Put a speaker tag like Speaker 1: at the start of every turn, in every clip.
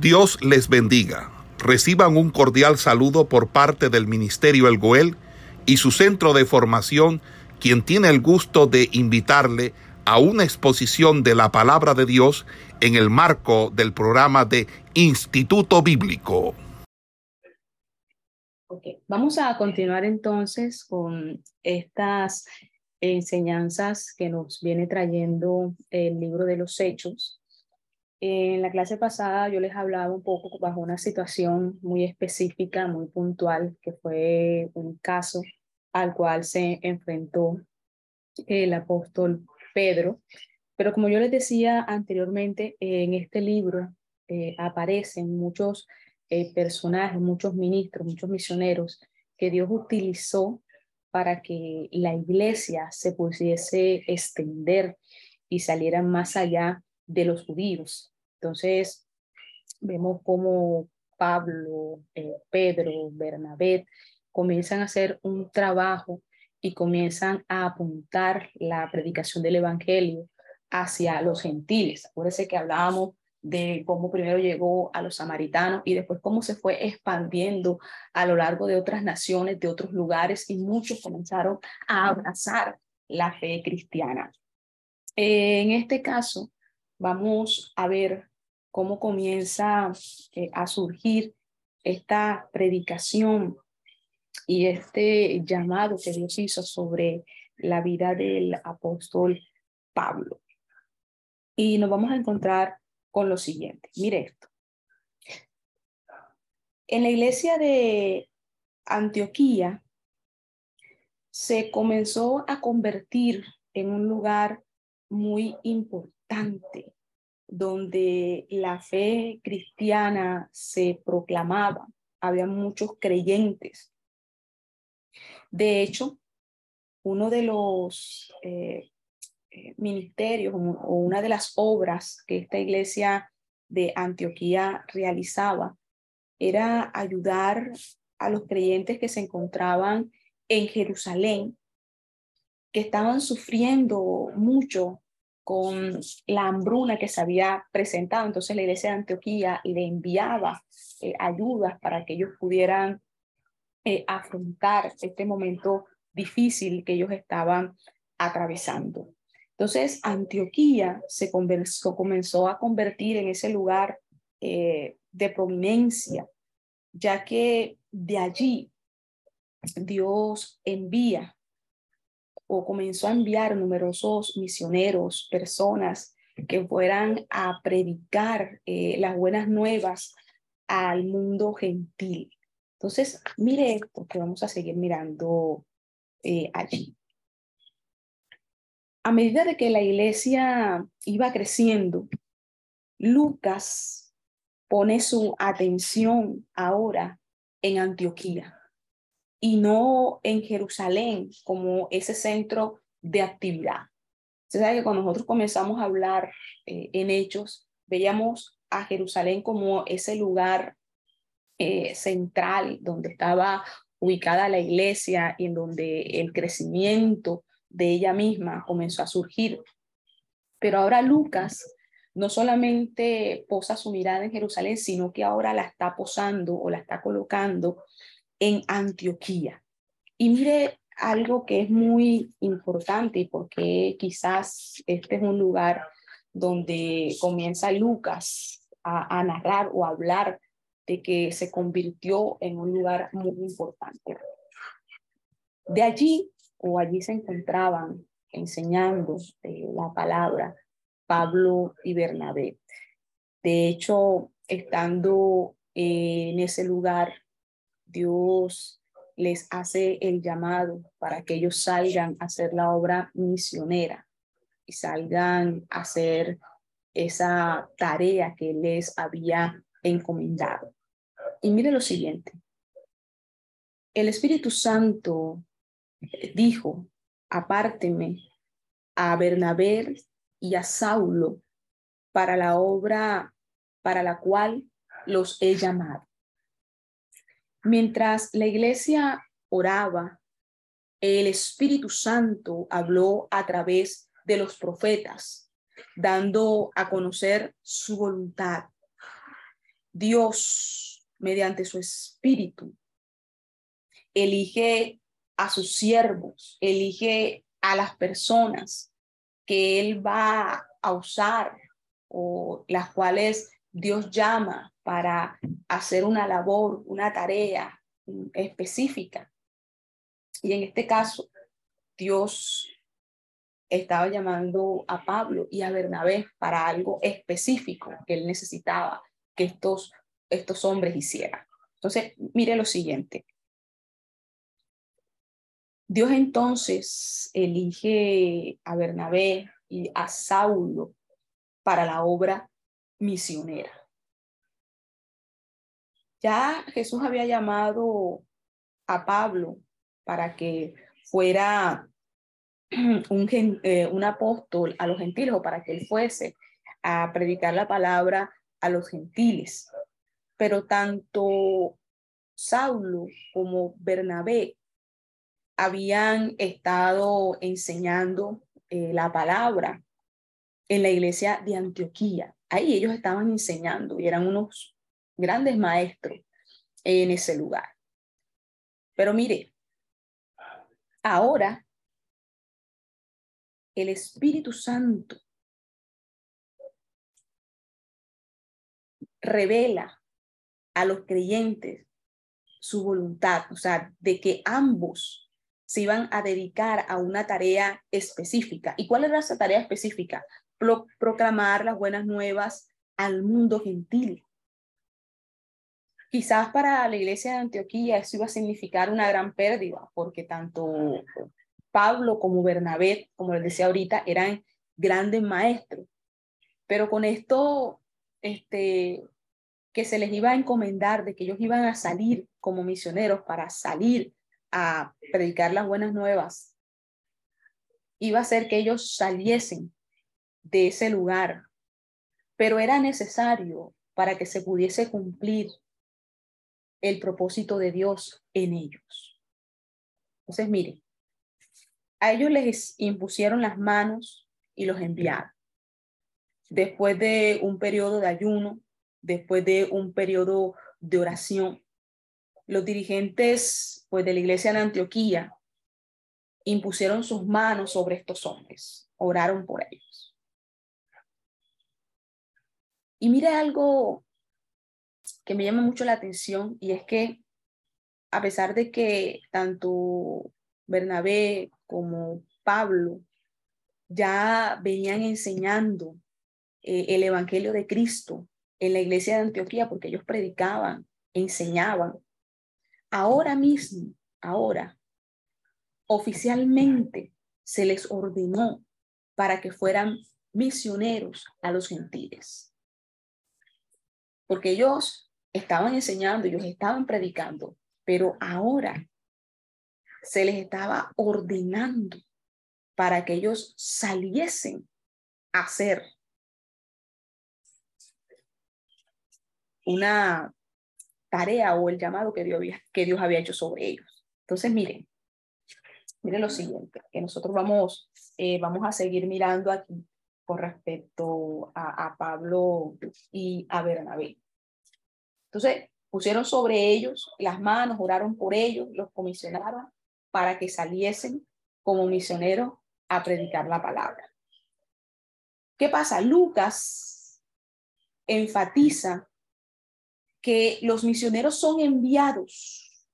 Speaker 1: Dios les bendiga. Reciban un cordial saludo por parte del Ministerio El Goel y su centro de formación, quien tiene el gusto de invitarle a una exposición de la palabra de Dios en el marco del programa de Instituto Bíblico.
Speaker 2: Okay. Vamos a continuar entonces con estas enseñanzas que nos viene trayendo el libro de los Hechos. En la clase pasada yo les hablaba un poco bajo una situación muy específica, muy puntual, que fue un caso al cual se enfrentó el apóstol Pedro. Pero como yo les decía anteriormente, en este libro eh, aparecen muchos eh, personajes, muchos ministros, muchos misioneros que Dios utilizó para que la iglesia se pudiese extender y saliera más allá de los judíos. Entonces, vemos cómo Pablo, eh, Pedro, Bernabé comienzan a hacer un trabajo y comienzan a apuntar la predicación del Evangelio hacia los gentiles. Acuérdense que hablábamos de cómo primero llegó a los samaritanos y después cómo se fue expandiendo a lo largo de otras naciones, de otros lugares y muchos comenzaron a abrazar la fe cristiana. En este caso, vamos a ver cómo comienza eh, a surgir esta predicación y este llamado que Dios hizo sobre la vida del apóstol Pablo. Y nos vamos a encontrar con lo siguiente. Mire esto. En la iglesia de Antioquía se comenzó a convertir en un lugar muy importante donde la fe cristiana se proclamaba. Había muchos creyentes. De hecho, uno de los eh, eh, ministerios o una de las obras que esta iglesia de Antioquía realizaba era ayudar a los creyentes que se encontraban en Jerusalén, que estaban sufriendo mucho con la hambruna que se había presentado. Entonces la iglesia de Antioquía le enviaba eh, ayudas para que ellos pudieran eh, afrontar este momento difícil que ellos estaban atravesando. Entonces, Antioquía se comenzó a convertir en ese lugar eh, de prominencia, ya que de allí Dios envía o comenzó a enviar numerosos misioneros, personas que fueran a predicar eh, las buenas nuevas al mundo gentil. Entonces, mire esto que vamos a seguir mirando eh, allí a medida de que la iglesia iba creciendo, Lucas pone su atención ahora en Antioquía y no en Jerusalén como ese centro de actividad. Se sabe que cuando nosotros comenzamos a hablar eh, en hechos, veíamos a Jerusalén como ese lugar eh, central donde estaba ubicada la iglesia y en donde el crecimiento de ella misma comenzó a surgir. Pero ahora Lucas no solamente posa su mirada en Jerusalén, sino que ahora la está posando o la está colocando en Antioquía. Y mire algo que es muy importante porque quizás este es un lugar donde comienza Lucas a, narrar o a hablar de que se convirtió en un lugar muy importante. De allí o allí se encontraban enseñando eh, la palabra Pablo y Bernabé. De hecho, estando en ese lugar, Dios les hace el llamado para que ellos salgan a hacer la obra misionera y salgan a hacer esa tarea que les había encomendado. Y mire lo siguiente. El Espíritu Santo dijo, apárteme a Bernabé y a Saulo para la obra para la cual los he llamado. Mientras la iglesia oraba, el Espíritu Santo habló a través de los profetas, dando a conocer su voluntad. Dios, mediante su espíritu, elige a sus siervos, elige a las personas que Él va a usar o las cuales Dios llama para hacer una labor, una tarea específica. Y en este caso, Dios estaba llamando a Pablo y a Bernabé para algo específico que él necesitaba que estos, estos hombres hicieran. Entonces, mire lo siguiente. Dios entonces elige a Bernabé y a Saulo para la obra misionera. Ya Jesús había llamado a Pablo para que fuera un, eh, un apóstol a los gentiles o para que él fuese a predicar la palabra a los gentiles. Pero tanto Saulo como Bernabé habían estado enseñando eh, la palabra en la iglesia de Antioquía. Ahí ellos estaban enseñando y eran unos grandes maestros en ese lugar. Pero mire, ahora el Espíritu Santo revela a los creyentes su voluntad, o sea, de que ambos se iban a dedicar a una tarea específica. ¿Y cuál era esa tarea específica? proclamar las buenas nuevas al mundo gentil. Quizás para la iglesia de Antioquía eso iba a significar una gran pérdida, porque tanto Pablo como Bernabé, como les decía ahorita, eran grandes maestros. Pero con esto, este, que se les iba a encomendar de que ellos iban a salir como misioneros para salir a predicar las buenas nuevas, iba a ser que ellos saliesen de ese lugar, pero era necesario para que se pudiese cumplir el propósito de Dios en ellos. Entonces, miren, a ellos les impusieron las manos y los enviaron. Después de un periodo de ayuno, después de un periodo de oración, los dirigentes pues, de la iglesia de Antioquía impusieron sus manos sobre estos hombres, oraron por ellos. Y mire algo que me llama mucho la atención y es que a pesar de que tanto Bernabé como Pablo ya venían enseñando eh, el Evangelio de Cristo en la iglesia de Antioquía porque ellos predicaban, enseñaban. Ahora mismo, ahora, oficialmente se les ordenó para que fueran misioneros a los gentiles. Porque ellos estaban enseñando, ellos estaban predicando, pero ahora se les estaba ordenando para que ellos saliesen a hacer una tarea o el llamado que Dios, había, que Dios había hecho sobre ellos. Entonces, miren, miren lo siguiente, que nosotros vamos, eh, vamos a seguir mirando aquí con respecto a, a Pablo y a Bernabé. Entonces, pusieron sobre ellos las manos, oraron por ellos, los comisionaron para que saliesen como misioneros a predicar la palabra. ¿Qué pasa? Lucas enfatiza que los misioneros son enviados,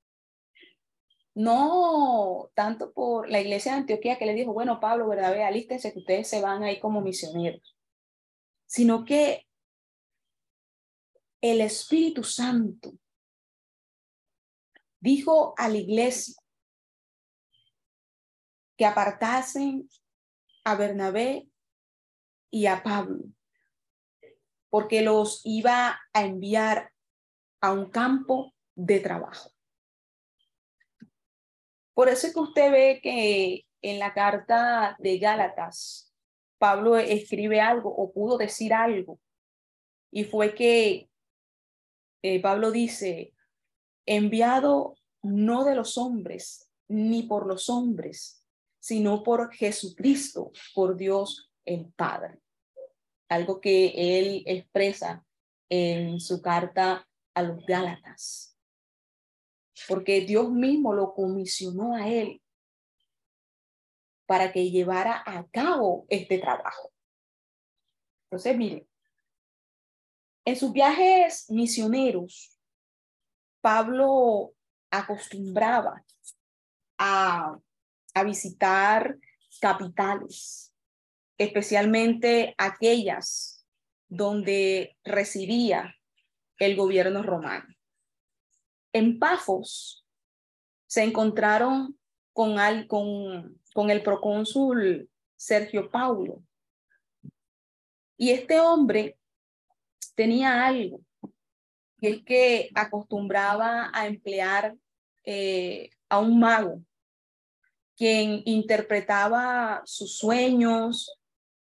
Speaker 2: no tanto por la iglesia de Antioquía que le dijo, bueno, Pablo, ¿verdad? alístense que ustedes se van ahí como misioneros, sino que el Espíritu Santo dijo a la iglesia que apartasen a Bernabé y a Pablo, porque los iba a enviar a un campo de trabajo. Por eso es que usted ve que en la carta de Gálatas, Pablo escribe algo o pudo decir algo, y fue que eh, Pablo dice, enviado no de los hombres, ni por los hombres, sino por Jesucristo, por Dios el Padre. Algo que él expresa en su carta a los Gálatas, porque Dios mismo lo comisionó a él para que llevara a cabo este trabajo. Entonces, mire, en sus viajes misioneros, Pablo acostumbraba a, visitar capitales, especialmente aquellas donde residía el gobierno romano. En Pafos se encontraron con, con el procónsul Sergio Paulo. Y este hombre tenía algo, el que acostumbraba a emplear eh, a un mago, quien interpretaba sus sueños,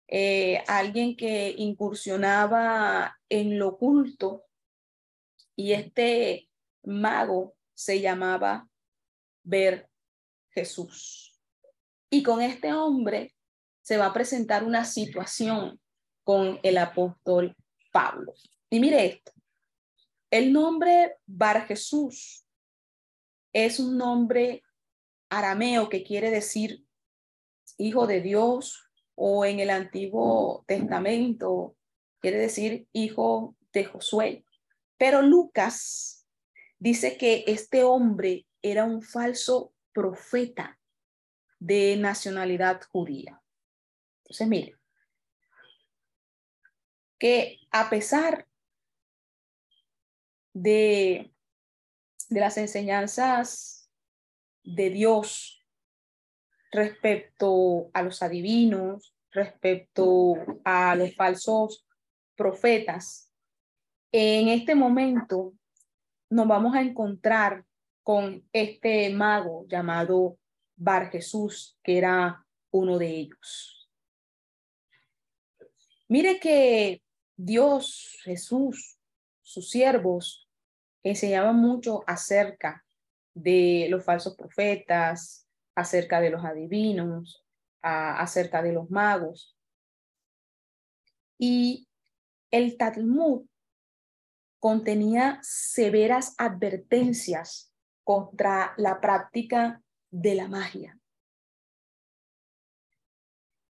Speaker 2: eh, alguien que incursionaba en lo oculto, y este mago se llamaba Ver Jesús. Y con este hombre se va a presentar una situación con el apóstol Pablo. Y mire esto, el nombre Bar Jesús es un nombre arameo que quiere decir hijo de Dios o en el Antiguo Testamento quiere decir hijo de Josué. Pero Lucas dice que este hombre era un falso profeta de nacionalidad judía. Entonces, mire, que a pesar de, de las enseñanzas de Dios respecto a los adivinos, respecto a los falsos profetas, en este momento nos vamos a encontrar con este mago llamado Bar Jesús, que era uno de ellos. Mire que Dios, Jesús, sus siervos enseñaban mucho acerca de los falsos profetas, acerca de los adivinos, acerca de los magos. Y el Talmud contenía severas advertencias contra la práctica de la magia.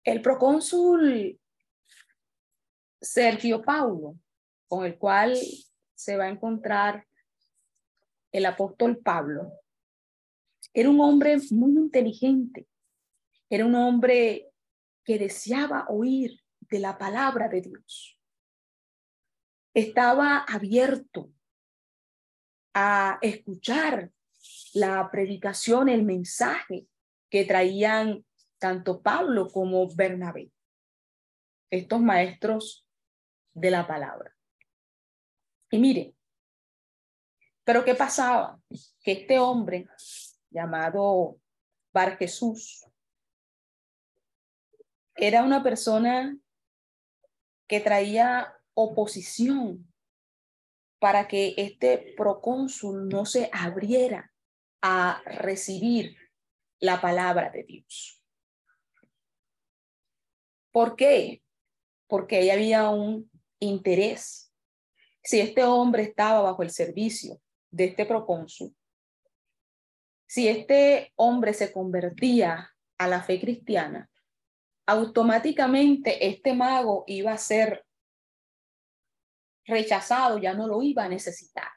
Speaker 2: El procónsul Sergio Paulo, con el cual se va a encontrar el apóstol Pablo, era un hombre muy inteligente, era un hombre que deseaba oír de la palabra de Dios. Estaba abierto a escuchar la predicación, el mensaje que traían tanto Pablo como Bernabé, estos maestros de la palabra. Y mire, pero ¿qué pasaba? Que este hombre llamado Bar Jesús era una persona que traía oposición para que este procónsul no se abriera a recibir la palabra de Dios. ¿Por qué? porque ahí había un interés. Si este hombre estaba bajo el servicio de este procónsul, si este hombre se convertía a la fe cristiana, automáticamente este mago iba a ser rechazado, ya no lo iba a necesitar.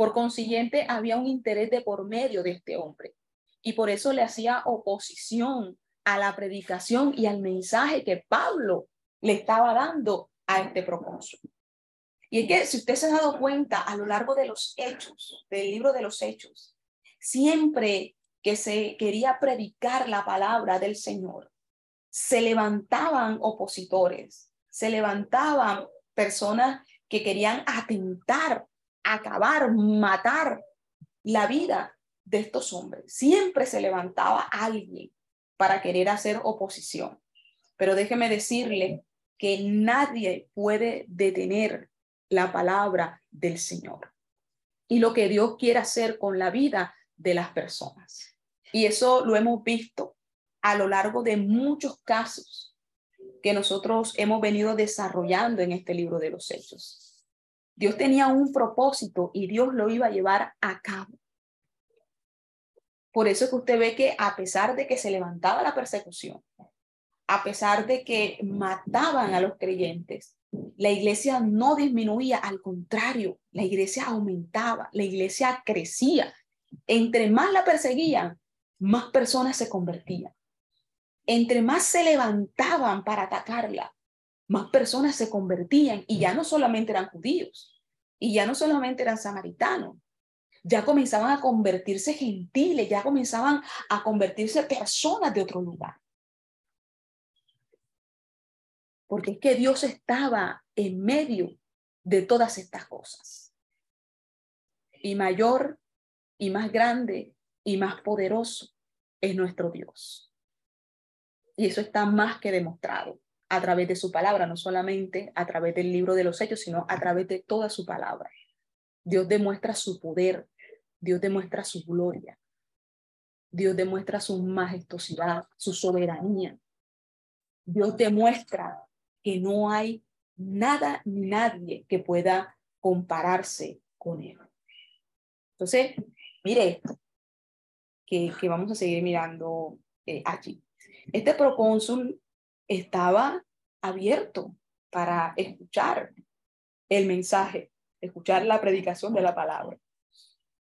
Speaker 2: Por consiguiente, había un interés de por medio de este hombre y por eso le hacía oposición a la predicación y al mensaje que Pablo le estaba dando a este propósito. Y es que si usted se ha dado cuenta a lo largo de los hechos, del libro de los hechos, siempre que se quería predicar la palabra del Señor, se levantaban opositores, se levantaban personas que querían atentar, acabar, matar la vida de estos hombres. Siempre se levantaba alguien para querer hacer oposición. Pero déjeme decirle que nadie puede detener la palabra del Señor y lo que Dios quiere hacer con la vida de las personas. Y eso lo hemos visto a lo largo de muchos casos que nosotros hemos venido desarrollando en este libro de los hechos. Dios tenía un propósito y Dios lo iba a llevar a cabo. Por eso es que usted ve que a pesar de que se levantaba la persecución, a pesar de que mataban a los creyentes, la iglesia no disminuía, al contrario, la iglesia aumentaba, la iglesia crecía. Entre más la perseguían, más personas se convertían. Entre más se levantaban para atacarla, más personas se convertían y ya no solamente eran judíos, y ya no solamente eran samaritanos, ya comenzaban a convertirse gentiles, ya comenzaban a convertirse personas de otro lugar. Porque es que Dios estaba en medio de todas estas cosas. Y mayor y más grande y más poderoso es nuestro Dios. Y eso está más que demostrado a través de su palabra, no solamente a través del libro de los hechos, sino a través de toda su palabra. Dios demuestra su poder, Dios demuestra su gloria, Dios demuestra su majestuosidad, su soberanía. Dios demuestra que no hay nada ni nadie que pueda compararse con Él. Entonces, mire esto, que, vamos a seguir mirando eh, allí. Este procónsul estaba abierto para escuchar el mensaje, escuchar la predicación de la palabra.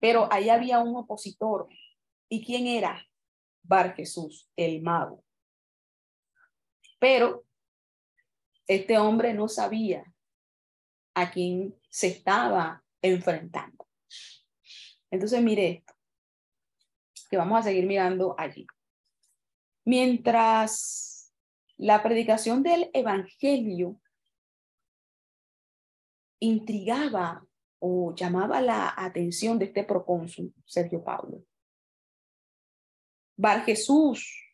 Speaker 2: Pero ahí había un opositor. ¿Y quién era? Bar Jesús, el mago. Pero este hombre no sabía a quién se estaba enfrentando. Entonces, mire esto, que vamos a seguir mirando allí. Mientras la predicación del Evangelio intrigaba o llamaba la atención de este procónsul, Sergio Pablo. Bar Jesús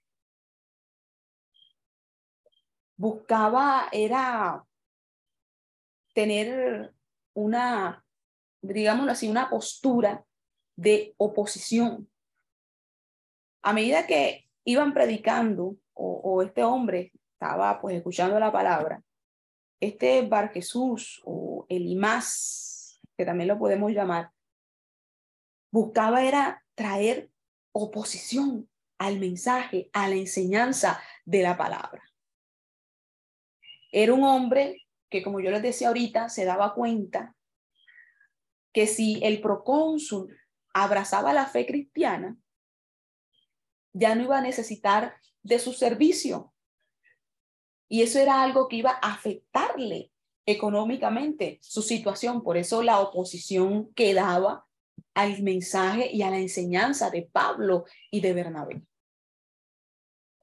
Speaker 2: buscaba era tener una, digámoslo así, una postura de oposición. A medida que iban predicando o, o este hombre estaba pues escuchando la palabra, este Bar Jesús o el Imás que también lo podemos llamar, buscaba era traer oposición al mensaje, a la enseñanza de la palabra. Era un hombre que, como yo les decía ahorita, se daba cuenta que si el procónsul abrazaba la fe cristiana, ya no iba a necesitar de su servicio. Y eso era algo que iba a afectarle económicamente su situación. Por eso la oposición quedaba al mensaje y a la enseñanza de Pablo y de Bernabé.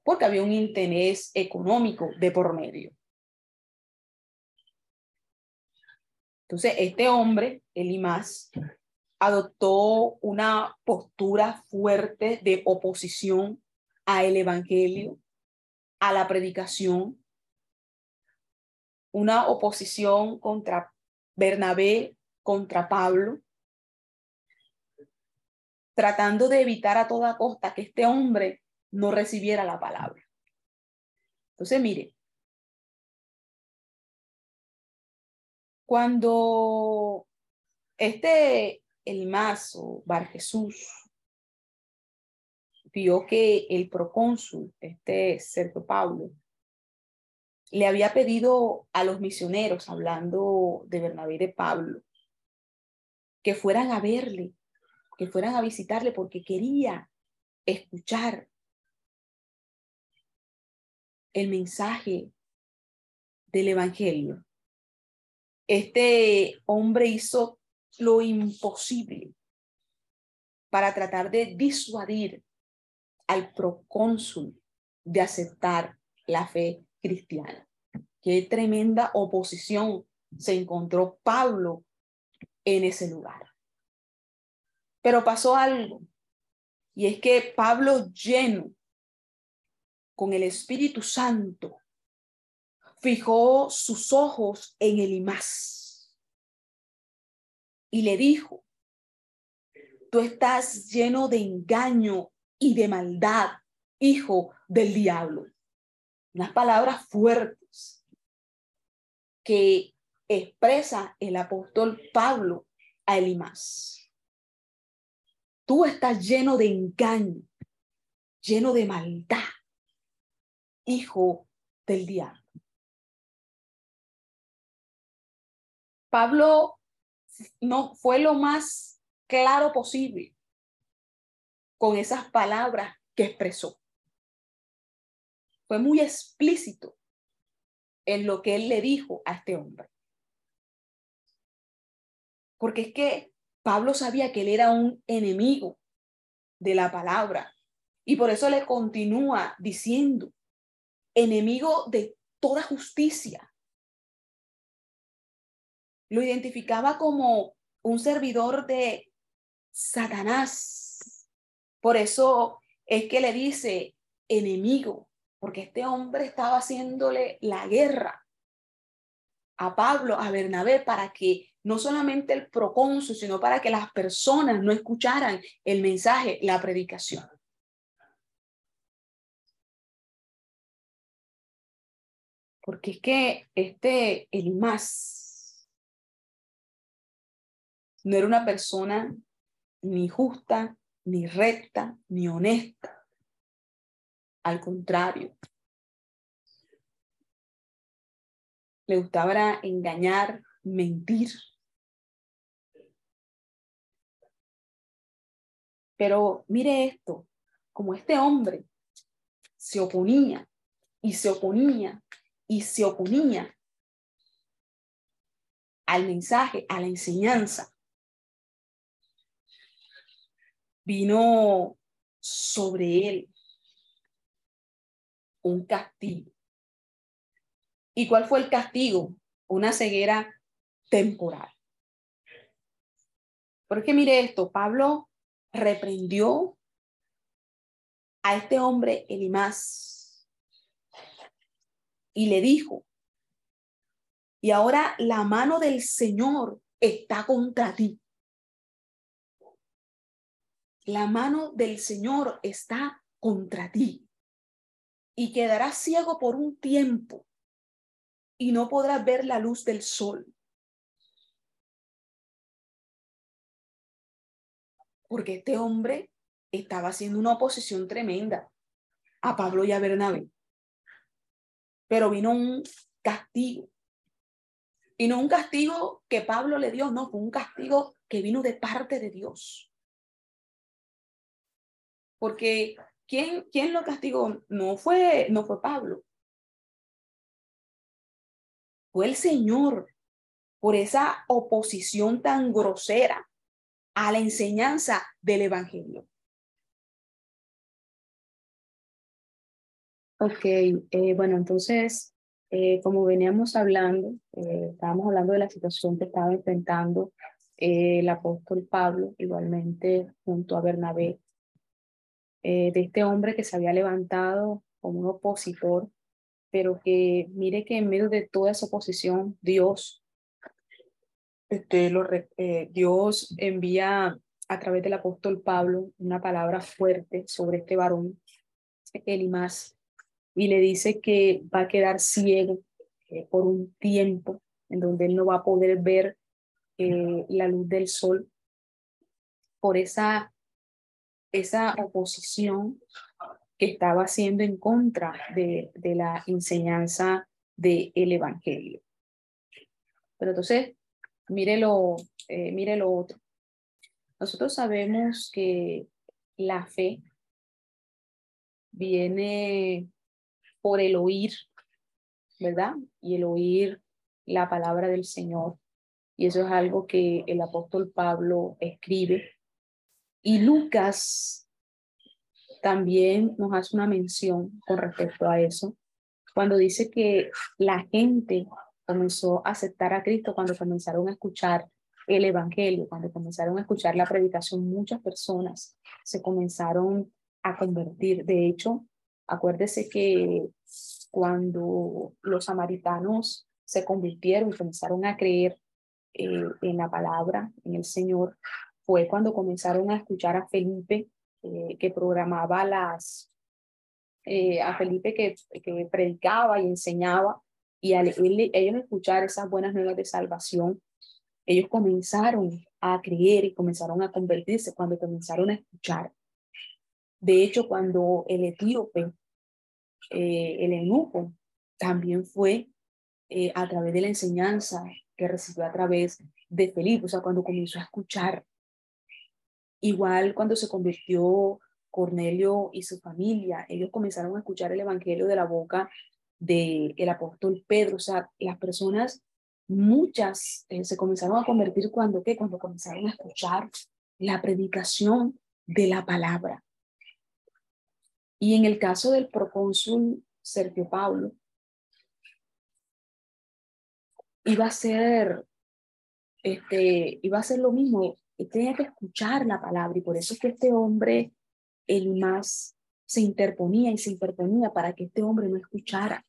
Speaker 2: Porque había un interés económico de por medio. Entonces, este hombre, Elimas, adoptó una postura fuerte de oposición al evangelio, a la predicación, una oposición contra Bernabé, contra Pablo, tratando de evitar a toda costa que este hombre no recibiera la palabra. Entonces, mire, cuando este el mazo Bar Jesús vio que el procónsul, este Sergio Pablo, le había pedido a los misioneros, hablando de Bernabé y de Pablo, que fueran a verle, que fueran a visitarle porque quería escuchar el mensaje del Evangelio. Este hombre hizo lo imposible para tratar de disuadir al procónsul de aceptar la fe cristiana. Qué tremenda oposición se encontró Pablo en ese lugar. Pero pasó algo, y es que Pablo lleno con el Espíritu Santo fijó sus ojos en el Imás y le dijo, tú estás lleno de engaño y de maldad, hijo del diablo unas palabras fuertes que expresa el apóstol Pablo a Elimás. Tú estás lleno de engaño, lleno de maldad, hijo del diablo. Pablo no fue lo más claro posible con esas palabras que expresó. Fue muy explícito en lo que él le dijo a este hombre. Porque es que Pablo sabía que él era un enemigo de la palabra y por eso le continúa diciendo, enemigo de toda justicia. Lo identificaba como un servidor de Satanás. Por eso es que le dice enemigo, porque este hombre estaba haciéndole la guerra a Pablo, a Bernabé, para que no solamente el procónsul, sino para que las personas no escucharan el mensaje, la predicación. Porque es que este Elimás no era una persona ni justa, ni recta, ni honesta. Al contrario, le gustaba engañar, mentir. Pero mire esto, como este hombre se oponía y se oponía y se oponía al mensaje, a la enseñanza, vino sobre él un castigo. ¿Y cuál fue el castigo? Una ceguera temporal. Porque mire esto, Pablo reprendió a este hombre Elimás y le dijo, y ahora la mano del Señor está contra ti. La mano del Señor está contra ti y quedarás ciego por un tiempo y no podrás ver la luz del sol. Porque este hombre estaba haciendo una oposición tremenda a Pablo y a Bernabé. Pero vino un castigo. Y no un castigo que Pablo le dio, no, fue un castigo que vino de parte de Dios. Porque ¿quién, quién lo castigó? No fue, no fue Pablo fue el Señor por esa oposición tan grosera a la enseñanza del Evangelio. Ok, eh, bueno, entonces, eh, como veníamos hablando, eh, estábamos hablando de la situación que estaba enfrentando el apóstol Pablo, igualmente junto a Bernabé, de este hombre que se había levantado como un opositor pero que mire que en medio de toda esa oposición, Dios, este, lo, eh, Dios envía a través del apóstol Pablo una palabra fuerte sobre este varón, Elimás, y le dice que va a quedar ciego eh, por un tiempo en donde él no va a poder ver eh, la luz del sol. Por esa, esa oposición que estaba haciendo en contra de, la enseñanza del Evangelio. Pero entonces, mire lo, eh, mire lo otro. Nosotros sabemos que la fe viene por el oír, ¿verdad? Y el oír la palabra del Señor. Y eso es algo que el apóstol Pablo escribe. Y Lucas también nos hace una mención con respecto a eso, cuando dice que la gente comenzó a aceptar a Cristo cuando comenzaron a escuchar el Evangelio, cuando comenzaron a escuchar la predicación, muchas personas se comenzaron a convertir. De hecho, acuérdese que cuando los samaritanos se convirtieron y comenzaron a creer eh, en la palabra, en el Señor, fue cuando comenzaron a escuchar a Felipe eh, que programaba las, eh, a Felipe que, que predicaba y enseñaba Y al ellos escuchar esas buenas nuevas de salvación, ellos comenzaron a creer y comenzaron a convertirse cuando comenzaron a escuchar. De hecho, cuando el etíope, eh, el eunuco, también fue eh, a través de la enseñanza que recibió a través de Felipe, o sea, cuando comenzó a escuchar. Igual cuando se convirtió Cornelio y su familia, ellos comenzaron a escuchar el evangelio de la boca del el apóstol Pedro, o sea, las personas, muchas eh, se comenzaron a convertir cuando, ¿qué? Cuando comenzaron a escuchar la predicación de la palabra. Y en el caso del procónsul Sergio Paulo, iba a ser, este, iba a ser lo mismo, tenía que escuchar la palabra y por eso es que este hombre, el más, se interponía y se interponía para que este hombre no escuchara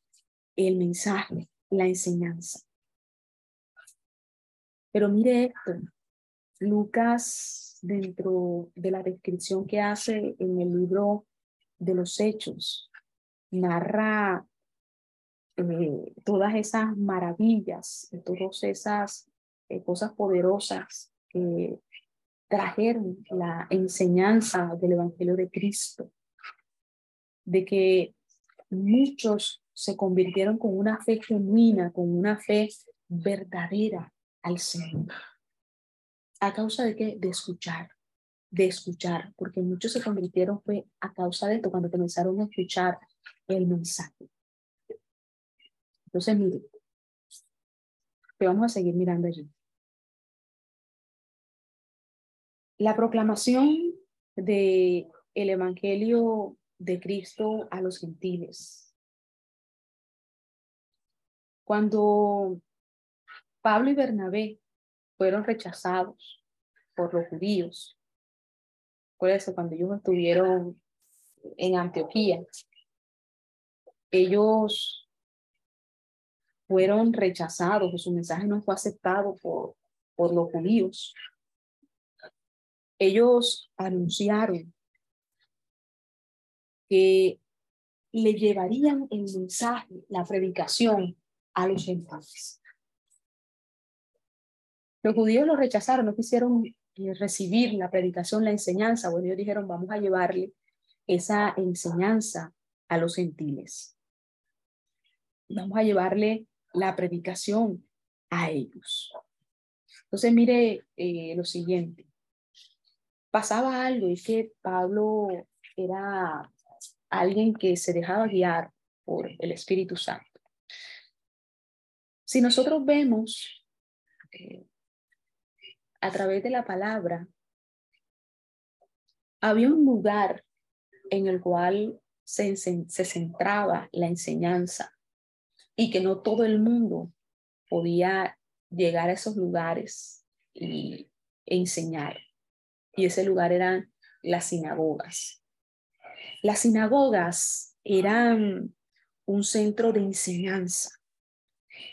Speaker 2: el mensaje, la enseñanza. Pero mire esto, Lucas, dentro de la descripción que hace en el libro de los Hechos, narra eh, todas esas maravillas, todas esas eh, cosas poderosas que trajeron la enseñanza del Evangelio de Cristo, de que muchos se convirtieron con una fe genuina, con una fe verdadera al Señor. ¿A causa de qué? De escuchar, de escuchar, porque muchos se convirtieron fue a causa de esto, cuando comenzaron a escuchar el mensaje. Entonces, mire, que vamos a seguir mirando allí. La proclamación de el evangelio de Cristo a los gentiles. Cuando Pablo y Bernabé fueron rechazados por los judíos, eso cuando ellos estuvieron en Antioquía, ellos fueron rechazados, su mensaje no fue aceptado por, por los judíos. Ellos anunciaron que le llevarían el mensaje, la predicación a los gentiles. Los judíos lo rechazaron, no quisieron eh, recibir la predicación, la enseñanza. Bueno, ellos dijeron, vamos a llevarle esa enseñanza a los gentiles. Vamos a llevarle la predicación a ellos. Entonces, mire eh, lo siguiente. Pasaba algo y que Pablo era alguien que se dejaba guiar por el Espíritu Santo. Si nosotros vemos eh, a través de la palabra, había un lugar en el cual se, se centraba la enseñanza y que no todo el mundo podía llegar a esos lugares y enseñar. Y ese lugar eran las sinagogas. Las sinagogas eran un centro de enseñanza,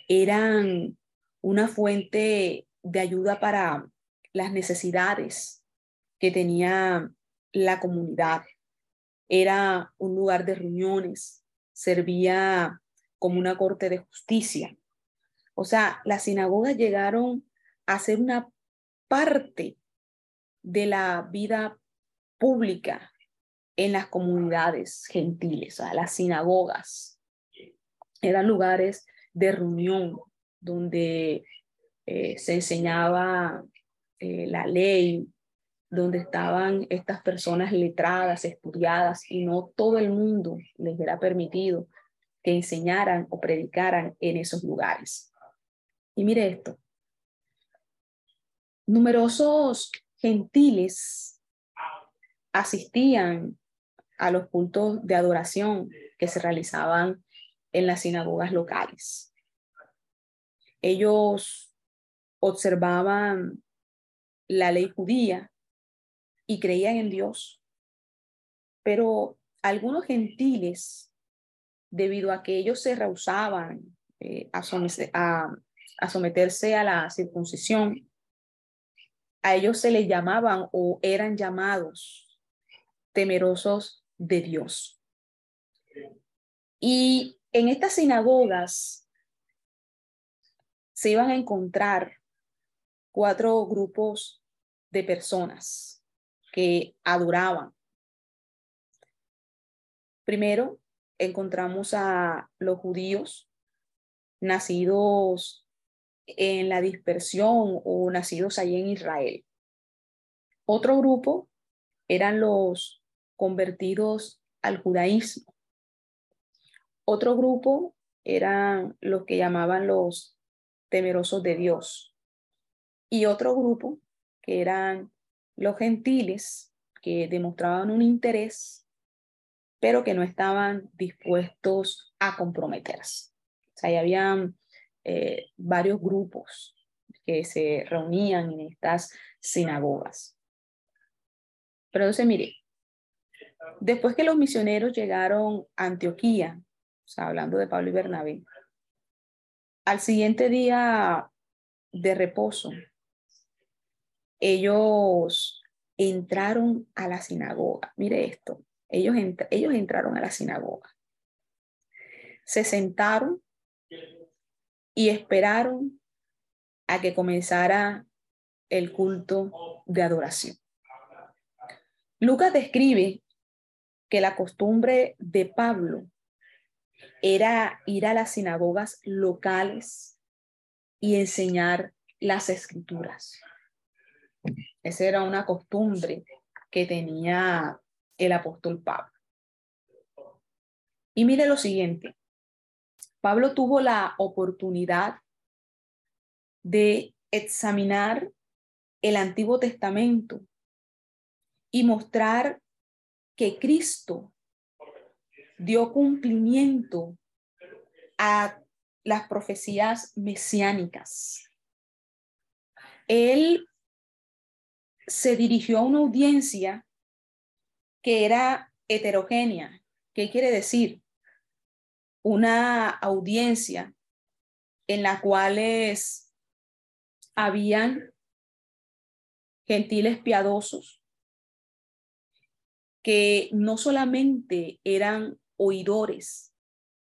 Speaker 2: eran una fuente de ayuda para las necesidades que tenía la comunidad. Era un lugar de reuniones, servía como una corte de justicia. O sea, las sinagogas llegaron a ser una parte de la vida pública en las comunidades gentiles, sea, las sinagogas. Eran lugares de reunión donde eh, se enseñaba eh, la ley, donde estaban estas personas letradas, estudiadas, y no todo el mundo les era permitido que enseñaran o predicaran en esos lugares. Y mire esto, numerosos gentiles asistían a los cultos de adoración que se realizaban en las sinagogas locales. Ellos observaban la ley judía y creían en Dios, pero algunos gentiles debido a que ellos se rehusaban eh, a, someterse a la circuncisión, a ellos se les llamaban o eran llamados temerosos de Dios. Y en estas sinagogas se iban a encontrar cuatro grupos de personas que adoraban. Primero, encontramos a los judíos nacidos en la dispersión o nacidos allí en Israel. Otro grupo eran los convertidos al judaísmo. Otro grupo eran los que llamaban los temerosos de Dios. Y otro grupo que eran los gentiles que demostraban un interés, pero que no estaban dispuestos a comprometerse. O sea, habían eh, varios grupos que se reunían en estas sinagogas. Pero entonces, mire, después que los misioneros llegaron a Antioquía, o sea, hablando de Pablo y Bernabé, al siguiente día de reposo, ellos entraron a la sinagoga. Mire esto, ellos, ellos entraron a la sinagoga. Se sentaron y esperaron a que comenzara el culto de adoración. Lucas describe que la costumbre de Pablo era ir a las sinagogas locales y enseñar las escrituras. Esa era una costumbre que tenía el apóstol Pablo. Y mire lo siguiente, Pablo tuvo la oportunidad de examinar el Antiguo Testamento y mostrar que Cristo dio cumplimiento a las profecías mesiánicas. Él se dirigió a una audiencia que era heterogénea. ¿Qué quiere decir? Una audiencia en la cual habían gentiles piadosos que no solamente eran oidores,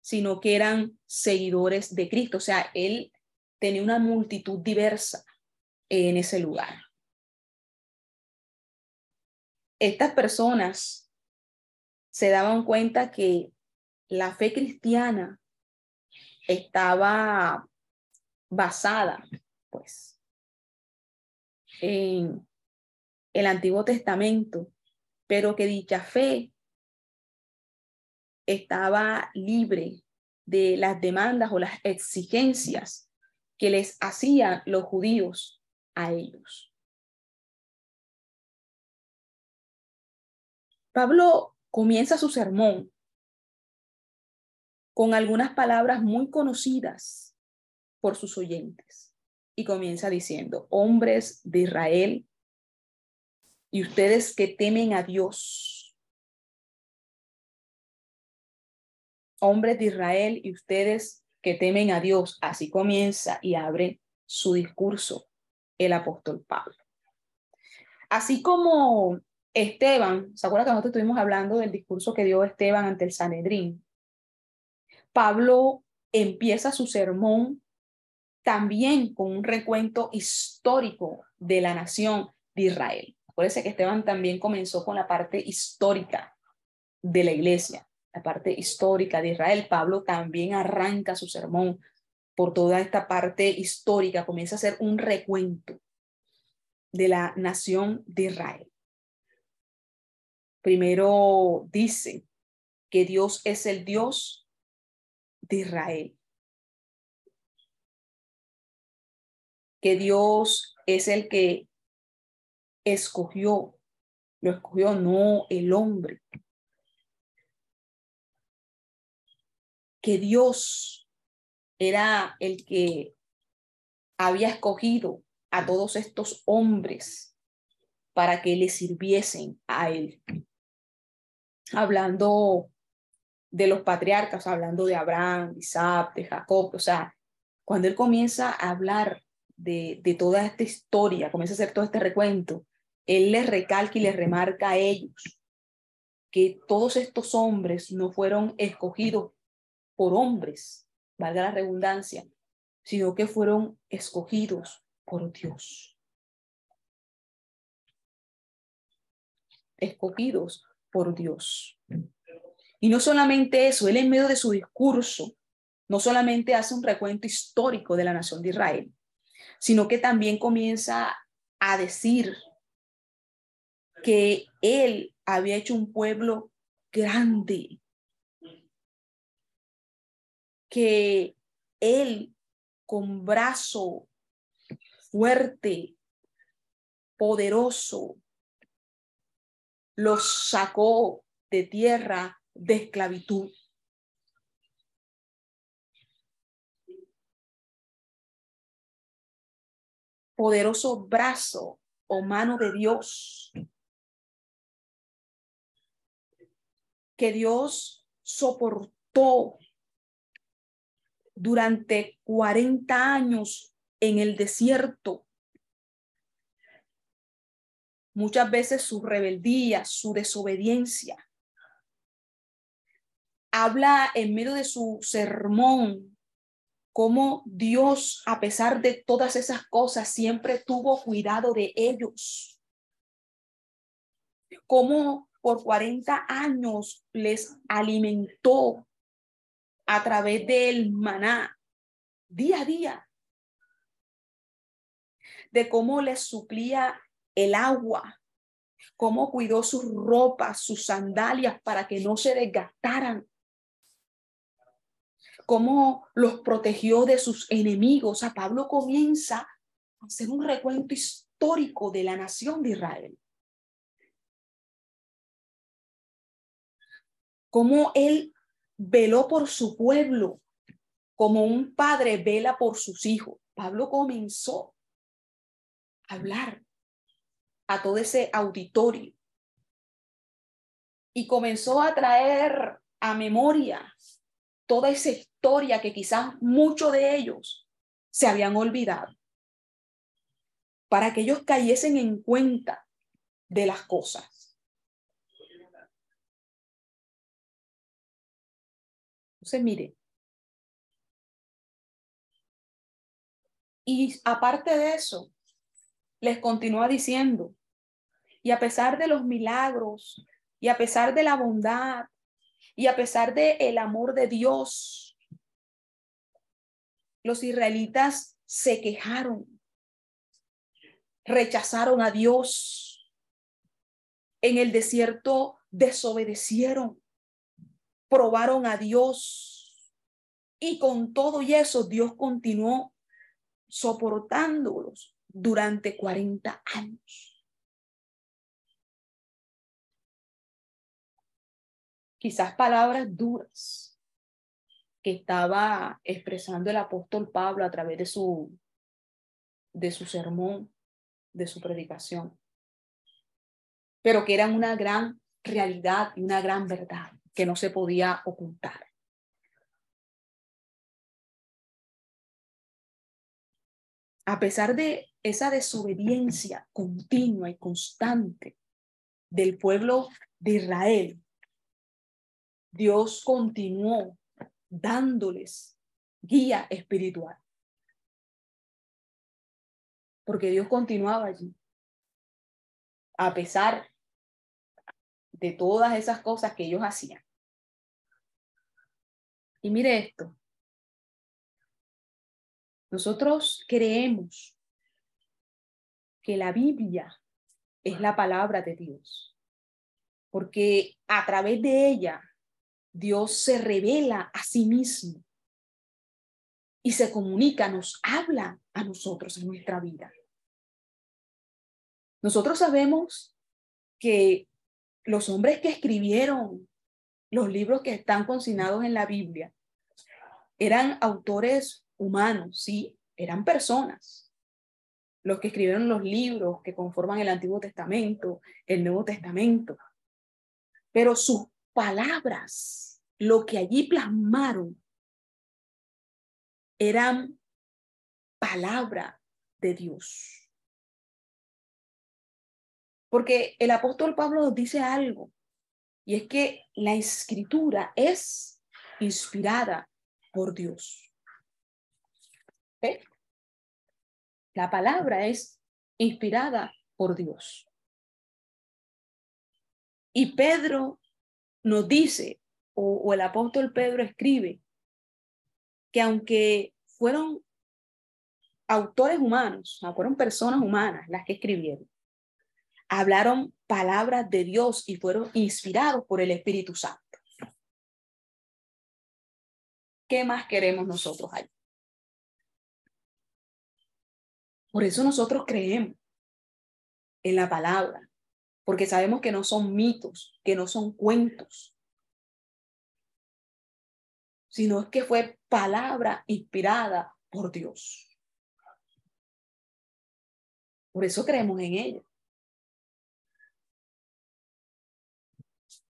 Speaker 2: sino que eran seguidores de Cristo. O sea, él tenía una multitud diversa en ese lugar. Estas personas se daban cuenta que la fe cristiana estaba basada, pues, en el Antiguo Testamento, pero que dicha fe estaba libre de las demandas o las exigencias que les hacían los judíos a ellos. Pablo comienza su sermón con algunas palabras muy conocidas por sus oyentes y comienza diciendo, hombres de Israel y ustedes que temen a Dios, hombres de Israel y ustedes que temen a Dios. Así comienza y abre su discurso el apóstol Pablo. Así como Esteban, ¿se acuerdan que nosotros estuvimos hablando del discurso que dio Esteban ante el Sanedrín? Pablo empieza su sermón también con un recuento histórico de la nación de Israel. Acuérdense que Esteban también comenzó con la parte histórica de la iglesia la parte histórica de Israel. Pablo también arranca su sermón por toda esta parte histórica, comienza a hacer un recuento de la nación de Israel. Primero dice que Dios es el Dios de Israel. Que Dios es el que escogió, lo escogió no el hombre, que Dios era el que había escogido a todos estos hombres para que le sirviesen a él. Hablando de los patriarcas, hablando de Abraham, Isaac, de Jacob, o sea, cuando él comienza a hablar de, de toda esta historia, comienza a hacer todo este recuento, él les recalca y les remarca a ellos que todos estos hombres no fueron escogidos por hombres, valga la redundancia, sino que fueron escogidos por Dios. Escogidos por Dios. Y no solamente eso, él en medio de su discurso, no solamente hace un recuento histórico de la nación de Israel, sino que también comienza a decir que él había hecho un pueblo grande, que él con brazo fuerte, poderoso, los sacó de tierra de esclavitud. Poderoso brazo o mano de Dios. Que Dios soportó durante 40 años en el desierto. Muchas veces su rebeldía, su desobediencia. Habla en medio de su sermón cómo Dios, a pesar de todas esas cosas, siempre tuvo cuidado de ellos. Cómo por 40 años les alimentó a través del maná, día a día, de cómo les suplía el agua, cómo cuidó sus ropas, sus sandalias para que no se desgastaran, cómo los protegió de sus enemigos. A Pablo comienza a hacer un recuento histórico de la nación de Israel. Cómo él veló por su pueblo como un padre vela por sus hijos. Pablo comenzó a hablar a todo ese auditorio y comenzó a traer a memoria toda esa que quizás muchos de ellos se habían olvidado, para que ellos cayesen en cuenta de las cosas. Entonces, mire. Y aparte de eso, les continúa diciendo, y a pesar de los milagros, y a pesar de la bondad, y a pesar de el amor de Dios, los israelitas se quejaron, rechazaron a Dios. En el desierto desobedecieron probaron a Dios. Y con todo y eso, Dios continuó soportándolos durante 40 años. Quizás palabras duras que estaba expresando el apóstol Pablo a través de su, de su sermón, de su predicación, pero que eran una gran realidad y una gran verdad que no se podía ocultar. A pesar de esa desobediencia continua y constante del pueblo de Israel, Dios continuó dándoles guía espiritual. Porque Dios continuaba allí. A pesar de todas esas cosas que ellos hacían. Y mire esto. Nosotros creemos que la Biblia es la palabra de Dios, porque a través de ella Dios se revela a sí mismo y se comunica, nos habla a nosotros en nuestra vida. Nosotros sabemos que los hombres que escribieron los libros que están consignados en la Biblia eran autores humanos, sí, eran personas. Los que escribieron los libros que conforman el Antiguo Testamento, el Nuevo Testamento. Pero sus palabras, lo que allí plasmaron, eran palabra de Dios. Porque el apóstol Pablo nos dice algo, y es que la escritura es inspirada por Dios. La palabra es inspirada por Dios. Y Pedro nos dice, o, el apóstol Pedro escribe, que aunque fueron autores humanos, fueron personas humanas las que escribieron, hablaron palabras de Dios y fueron inspirados por el Espíritu Santo. ¿Qué más queremos nosotros allí? Por eso nosotros creemos en la palabra, porque sabemos que no son mitos, que no son cuentos, sino que fue palabra inspirada por Dios. Por eso creemos en ella.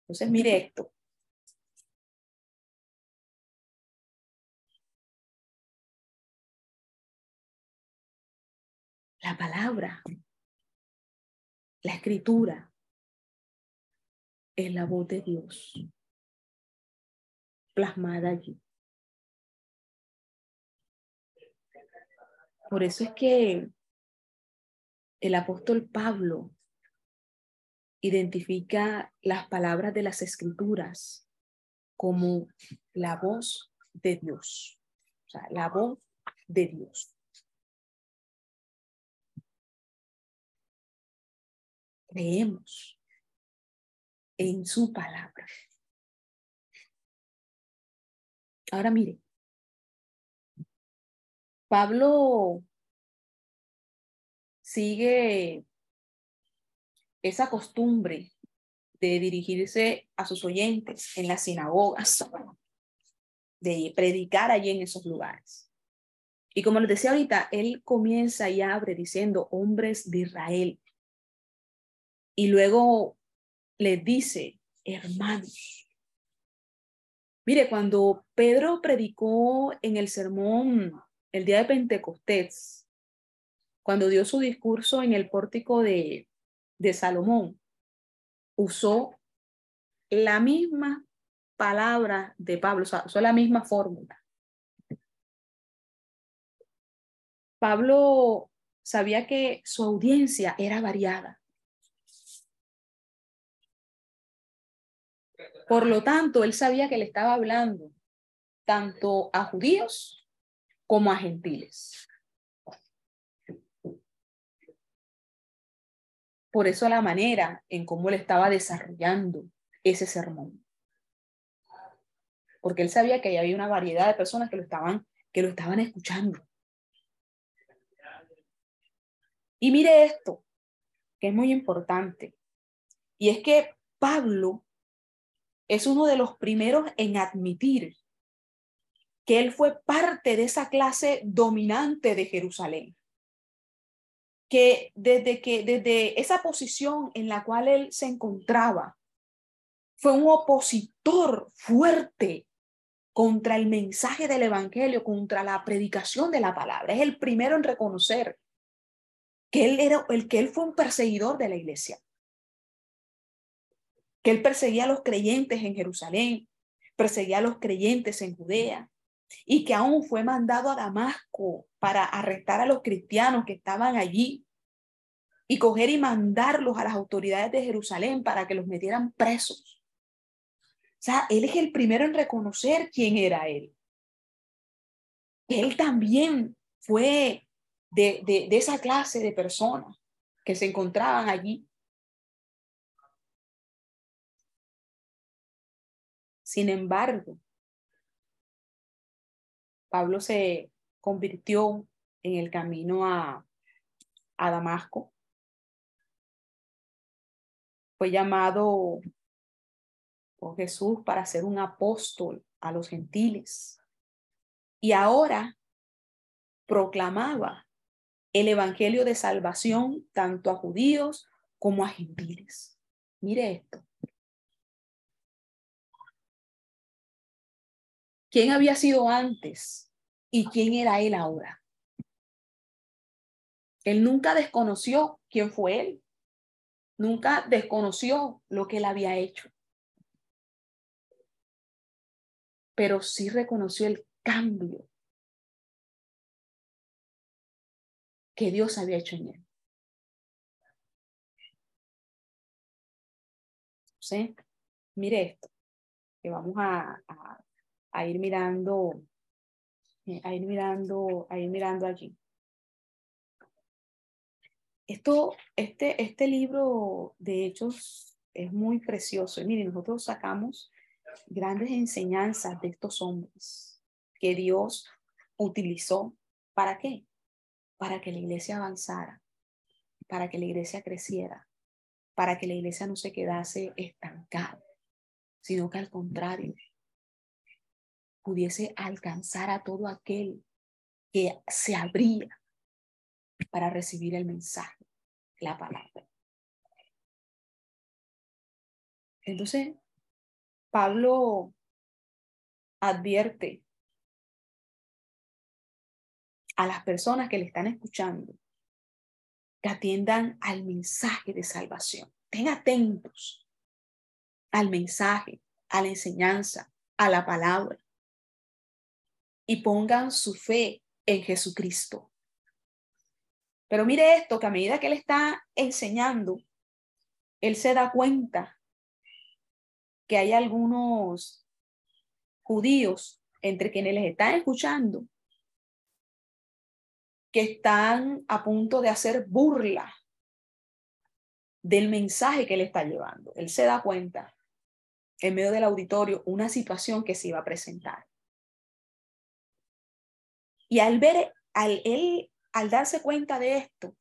Speaker 2: Entonces, mire esto. La palabra, la escritura, es la voz de Dios plasmada allí. Por eso es que el apóstol Pablo identifica las palabras de las escrituras como la voz de Dios, o sea, la voz de Dios. Creemos en su palabra. Ahora mire, Pablo sigue esa costumbre de dirigirse a sus oyentes en las sinagogas, de predicar allí en esos lugares. Y como les decía ahorita, él comienza y abre diciendo hombres de Israel. Y luego les dice, hermanos. Mire, cuando Pedro predicó en el sermón el día de Pentecostés, cuando dio su discurso en el pórtico de, de Salomón, usó la misma palabra de Pablo, o sea, usó la misma fórmula. Pablo sabía que su audiencia era variada. Por lo tanto, él sabía que le estaba hablando tanto a judíos como a gentiles. Por eso la manera en cómo él estaba desarrollando ese sermón. Porque él sabía que había una variedad de personas que lo estaban, que lo estaban escuchando. Y mire esto, que es muy importante. Y es que Pablo es uno de los primeros en admitir que él fue parte de esa clase dominante de Jerusalén. Que desde que desde esa posición en la cual él se encontraba fue un opositor fuerte contra el mensaje del evangelio, contra la predicación de la palabra. Es el primero en reconocer que él era el que él fue un perseguidor de la iglesia que él perseguía a los creyentes en Jerusalén, perseguía a los creyentes en Judea y que aún fue mandado a Damasco para arrestar a los cristianos que estaban allí y coger y mandarlos a las autoridades de Jerusalén para que los metieran presos. O sea, él es el primero en reconocer quién era él. Él también fue de, de, de esa clase de personas que se encontraban allí Sin embargo, Pablo se convirtió en el camino a, a Damasco. Fue llamado por Jesús para ser un apóstol a los gentiles. Y ahora proclamaba el evangelio de salvación tanto a judíos como a gentiles. Mire esto. Quién había sido antes y quién era él ahora. Él nunca desconoció quién fue él. Nunca desconoció lo que él había hecho. Pero sí reconoció el cambio que Dios había hecho en él. ¿Sí? Mire esto, que vamos a, a, ir mirando, eh, a ir mirando, a ir mirando allí. Esto, este, este libro de Hechos es muy precioso. Y miren, nosotros sacamos grandes enseñanzas de estos hombres que Dios utilizó. ¿Para qué? Para que la iglesia avanzara, para que la iglesia creciera, para que la iglesia no se quedase estancada, sino que al contrario, pudiese alcanzar a todo aquel que se abría para recibir el mensaje, la palabra. Entonces, Pablo advierte a las personas que le están escuchando que atiendan al mensaje de salvación. Estén atentos al mensaje, a la enseñanza, a la palabra y pongan su fe en Jesucristo. Pero mire esto, que a medida que él está enseñando, él se da cuenta que hay algunos judíos entre quienes les están escuchando que están a punto de hacer burla del mensaje que él está llevando. Él se da cuenta en medio del auditorio una situación que se iba a presentar. Y al ver, al él, al darse cuenta de esto,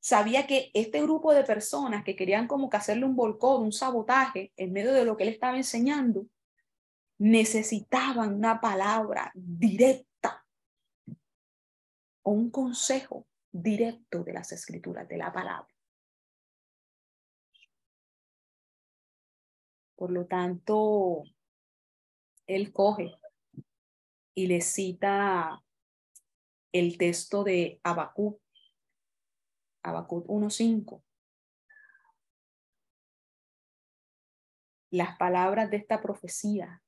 Speaker 2: sabía que este grupo de personas que querían como que hacerle un volcón, un sabotaje en medio de lo que él estaba enseñando, necesitaban una palabra directa o un consejo directo de las escrituras, de la palabra. Por lo tanto, él coge y le cita el texto de Habacuc Habacuc 1.5. Las palabras de esta profecía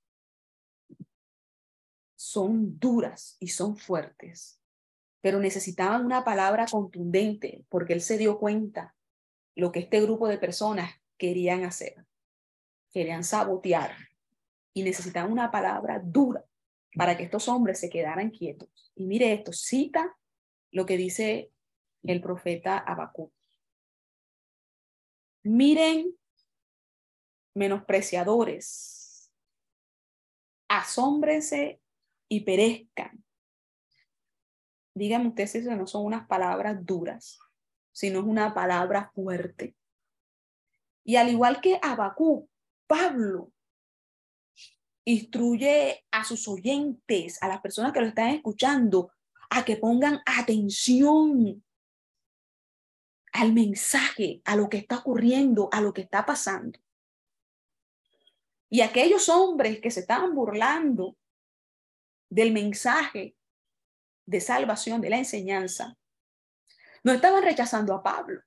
Speaker 2: son duras y son fuertes, pero necesitaban una palabra contundente porque él se dio cuenta lo que este grupo de personas querían hacer. Querían sabotear y necesitaban una palabra dura para que estos hombres se quedaran quietos. Y mire esto, cita lo que dice el profeta Habacuc. Miren, menospreciadores, asómbrense y perezcan. Díganme ustedes si no son unas palabras duras, sino es una palabra fuerte. Y al igual que Habacuc, Pablo instruye a sus oyentes, a las personas que lo están escuchando, a que pongan atención al mensaje, a lo que está ocurriendo, a lo que está pasando. Y aquellos hombres que se estaban burlando del mensaje de salvación, de la enseñanza, no estaban rechazando a Pablo,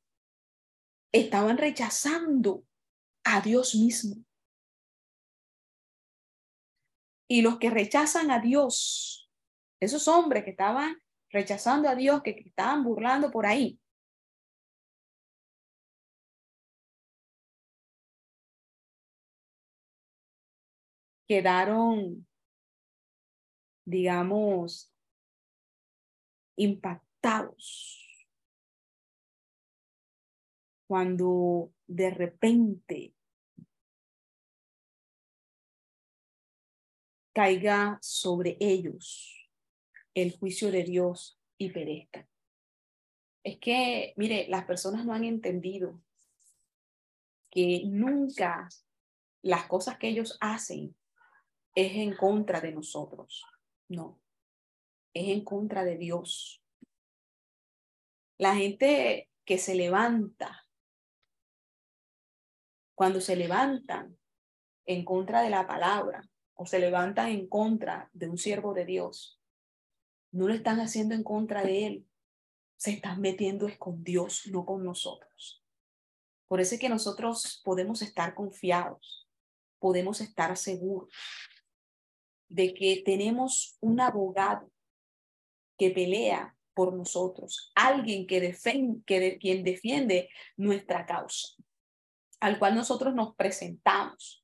Speaker 2: estaban rechazando a Dios mismo. Y los que rechazan a Dios, esos hombres que estaban rechazando a Dios, que estaban burlando por ahí, quedaron, digamos, impactados cuando de repente caiga sobre ellos el juicio de Dios y perezcan. Es que, mire, las personas no han entendido que nunca las cosas que ellos hacen es en contra de nosotros. No, es en contra de Dios. La gente que se levanta, cuando se levantan en contra de la palabra o se levantan en contra de un siervo de Dios, no lo están haciendo en contra de él, se están metiendo es con Dios, no con nosotros. Por eso es que nosotros podemos estar confiados, podemos estar seguros de que tenemos un abogado que pelea por nosotros, alguien que, defiende, que quien defiende nuestra causa, al cual nosotros nos presentamos.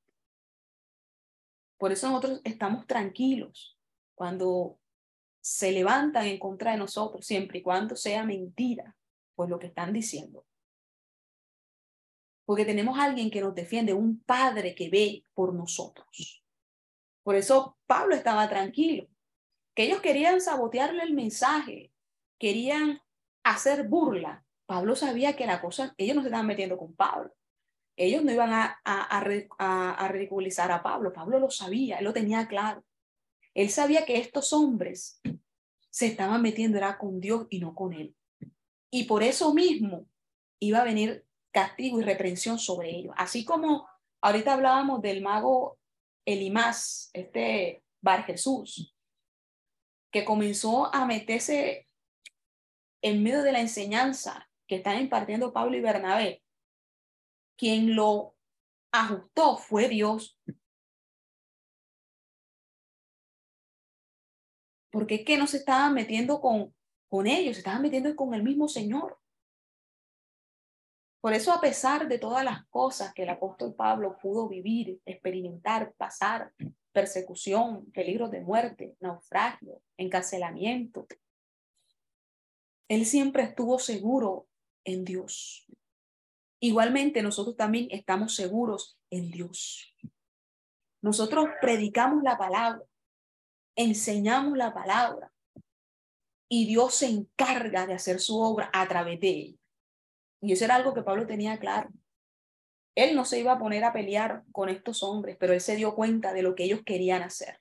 Speaker 2: Por eso nosotros estamos tranquilos cuando se levantan en contra de nosotros, siempre y cuando sea mentira, pues lo que están diciendo. Porque tenemos a alguien que nos defiende, un padre que ve por nosotros. Por eso Pablo estaba tranquilo, que ellos querían sabotearle el mensaje, querían hacer burla. Pablo sabía que la cosa, ellos no se estaban metiendo con Pablo. Ellos no iban a, ridiculizar a Pablo. Pablo lo sabía, él lo tenía claro. Él sabía que estos hombres se estaban metiendo era con Dios y no con él. Y por eso mismo iba a venir castigo y reprensión sobre ellos. Así como ahorita hablábamos del mago Elimás, este Bar Jesús, que comenzó a meterse en medio de la enseñanza que están impartiendo Pablo y Bernabé, quien lo ajustó fue Dios. Porque es que no se estaban metiendo con, con ellos, se estaban metiendo con el mismo Señor. Por eso, a pesar de todas las cosas que el apóstol Pablo pudo vivir, experimentar, pasar, persecución, peligros de muerte, naufragio, encarcelamiento, él siempre estuvo seguro en Dios. Igualmente nosotros también estamos seguros en Dios. Nosotros predicamos la palabra, enseñamos la palabra y Dios se encarga de hacer su obra a través de ella. Y eso era algo que Pablo tenía claro. Él no se iba a poner a pelear con estos hombres, pero él se dio cuenta de lo que ellos querían hacer.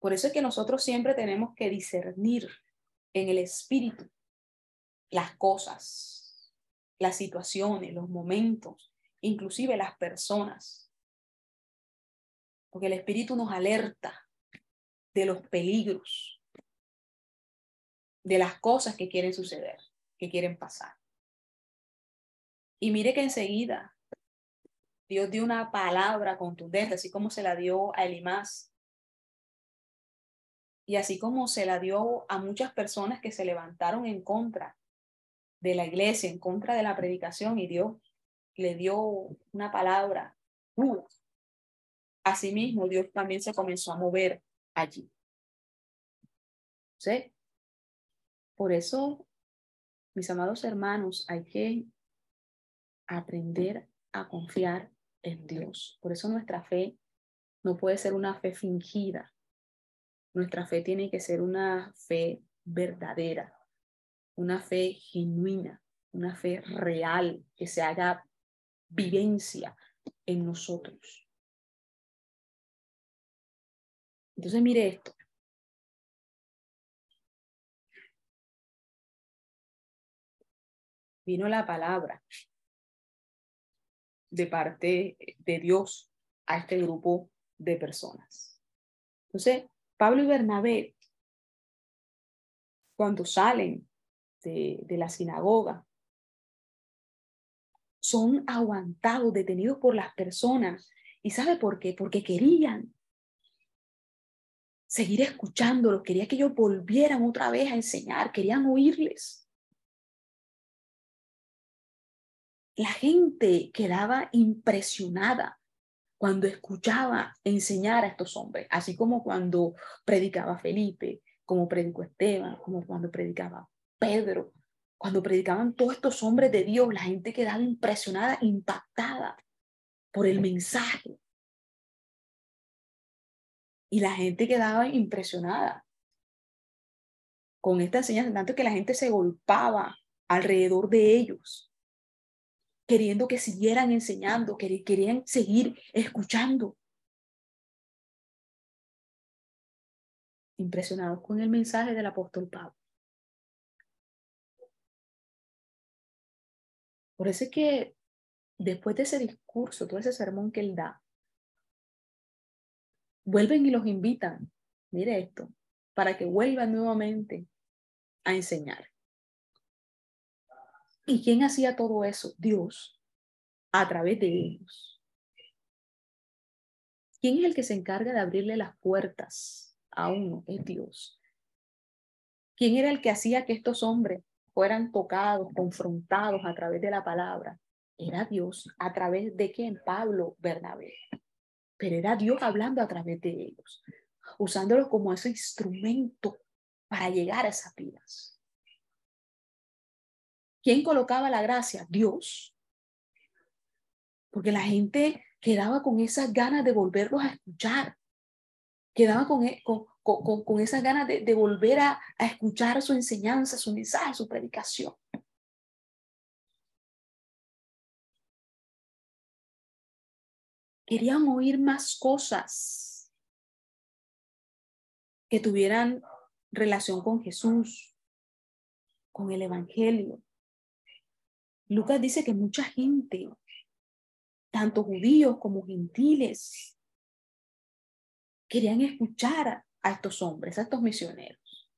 Speaker 2: Por eso es que nosotros siempre tenemos que discernir en el espíritu las cosas, las situaciones, los momentos, inclusive las personas. Porque el espíritu nos alerta de los peligros, de las cosas que quieren suceder, que quieren pasar. Y mire que enseguida Dios dio una palabra contundente, así como se la dio a Elimás y así como se la dio a muchas personas que se levantaron en contra de la iglesia, en contra de la predicación, y Dios le dio una palabra Asimismo, Dios también se comenzó a mover allí. ¿Sí? Por eso, mis amados hermanos, hay que aprender a confiar en Dios. Por eso nuestra fe no puede ser una fe fingida, nuestra fe tiene que ser una fe verdadera, una fe genuina, una fe real, que se haga vivencia en nosotros. Entonces mire esto. Vino la palabra de parte de Dios a este grupo de personas. Entonces, Pablo y Bernabé, cuando salen de, la sinagoga, son aguantados, detenidos por las personas. ¿Y sabe por qué? Porque querían seguir escuchándolos, querían que ellos volvieran otra vez a enseñar, querían oírles. La gente quedaba impresionada cuando escuchaba enseñar a estos hombres, así como cuando predicaba Felipe, como predicó Esteban, como cuando predicaba Pedro, cuando predicaban todos estos hombres de Dios, la gente quedaba impresionada, impactada por el mensaje. Y la gente quedaba impresionada con esta enseñanza, tanto que la gente se golpaba alrededor de ellos queriendo que siguieran enseñando, querían seguir escuchando. Impresionados con el mensaje del apóstol Pablo. Por eso es que después de ese discurso, todo ese sermón que él da, vuelven y los invitan, mire esto, para que vuelvan nuevamente a enseñar. ¿Y quién hacía todo eso? Dios, a través de ellos. ¿Quién es el que se encarga de abrirle las puertas a uno, es Dios. ¿Quién era el que hacía que estos hombres fueran tocados, confrontados a través de la palabra? Era Dios. ¿A través de quién? Pablo Bernabé. Pero era Dios hablando a través de ellos, usándolos como ese instrumento para llegar a esas vidas. ¿Quién colocaba la gracia? Dios. Porque la gente quedaba con esas ganas de volverlos a escuchar. Quedaba con, e, con, con, esas ganas de, de volver a, a escuchar su enseñanza, su mensaje, su predicación. Querían oír más cosas que tuvieran relación con Jesús, con el Evangelio. Lucas dice que mucha gente, tanto judíos como gentiles, querían escuchar a estos hombres, a estos misioneros.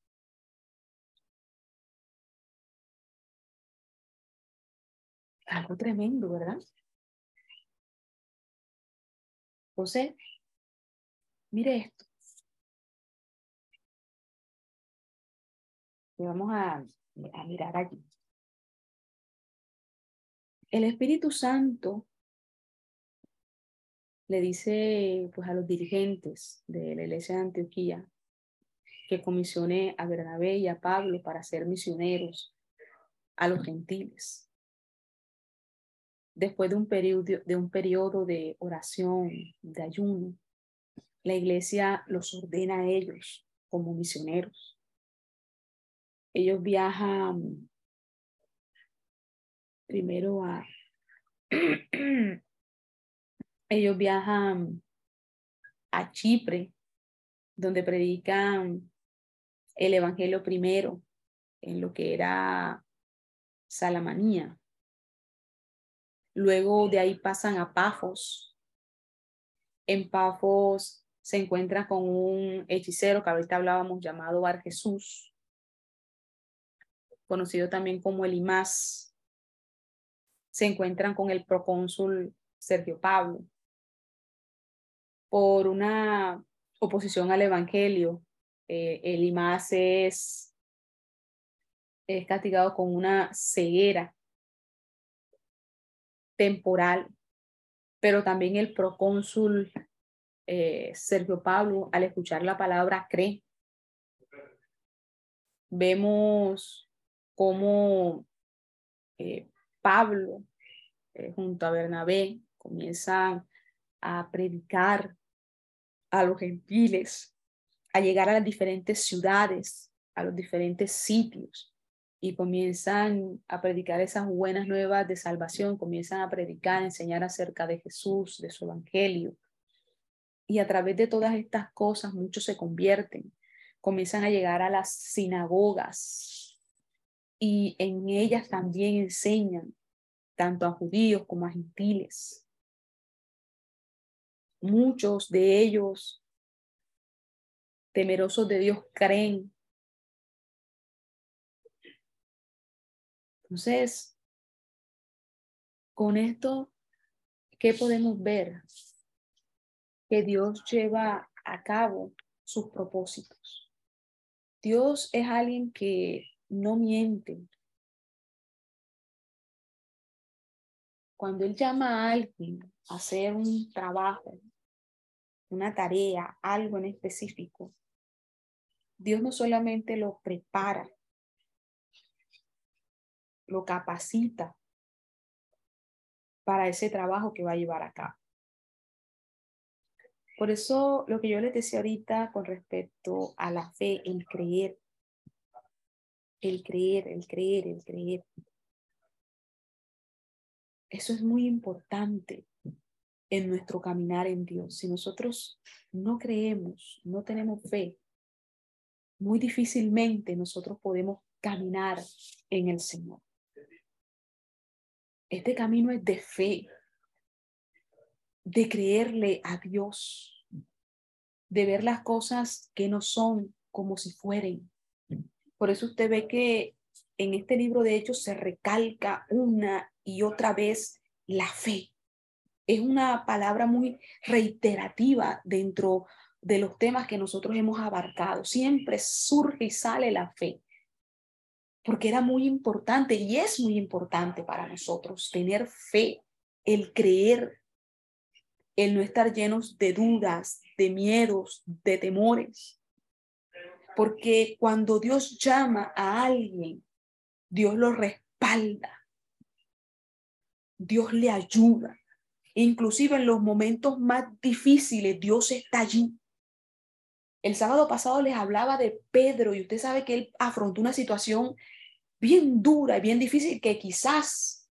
Speaker 2: Algo tremendo, ¿verdad? Entonces, mire esto. Y vamos a, a mirar aquí. El Espíritu Santo le dice pues a los dirigentes de la iglesia de Antioquía que comisione a Bernabé y a Pablo para ser misioneros a los gentiles. Después de un periodo de, un periodo de oración, de ayuno, la iglesia los ordena a ellos como misioneros. Ellos viajan primero a ellos viajan a Chipre, donde predican el Evangelio primero, en lo que era Salamanía. Luego de ahí pasan a Pafos. En Pafos se encuentra con un hechicero que ahorita hablábamos llamado Bar Jesús, conocido también como el Imás. Se encuentran con el procónsul Sergio Pablo por una oposición al Evangelio. Eh, el IMAS es, castigado con una ceguera temporal, pero también el procónsul eh, Sergio Pablo, al escuchar la palabra, cree. Vemos cómo eh, Pablo, junto a Bernabé, comienzan a predicar a los gentiles, a llegar a las diferentes ciudades, a los diferentes sitios y comienzan a predicar esas buenas nuevas de salvación, comienzan a predicar, a enseñar acerca de Jesús, de su evangelio. Y a través de todas estas cosas muchos se convierten, comienzan a llegar a las sinagogas y en ellas también enseñan tanto a judíos como a gentiles. Muchos de ellos, temerosos de Dios, creen. Entonces, con esto, ¿qué podemos ver? Que Dios lleva a cabo sus propósitos. Dios es alguien que no miente. Cuando Él llama a alguien a hacer un trabajo, una tarea, algo en específico, Dios no solamente lo prepara, lo capacita para ese trabajo que va a llevar a cabo. Por eso lo que yo les decía ahorita con respecto a la fe, el creer, el creer, el creer, el creer. Eso es muy importante en nuestro caminar en Dios. Si nosotros no creemos, no tenemos fe, muy difícilmente nosotros podemos caminar en el Señor. Este camino es de fe, de creerle a Dios, de ver las cosas que no son como si fueren. Por eso usted ve que en este libro de Hechos se recalca una y otra vez la fe es una palabra muy reiterativa dentro de los temas que nosotros hemos abarcado. Siempre surge y sale la fe, porque era muy importante y es muy importante para nosotros tener fe, el creer, el no estar llenos de dudas, de miedos, de temores. Porque cuando Dios llama a alguien, Dios lo respalda. Dios le ayuda. Inclusive en los momentos más difíciles, Dios está allí. El sábado pasado les hablaba de Pedro y usted sabe que él afrontó una situación bien dura y bien difícil que quizás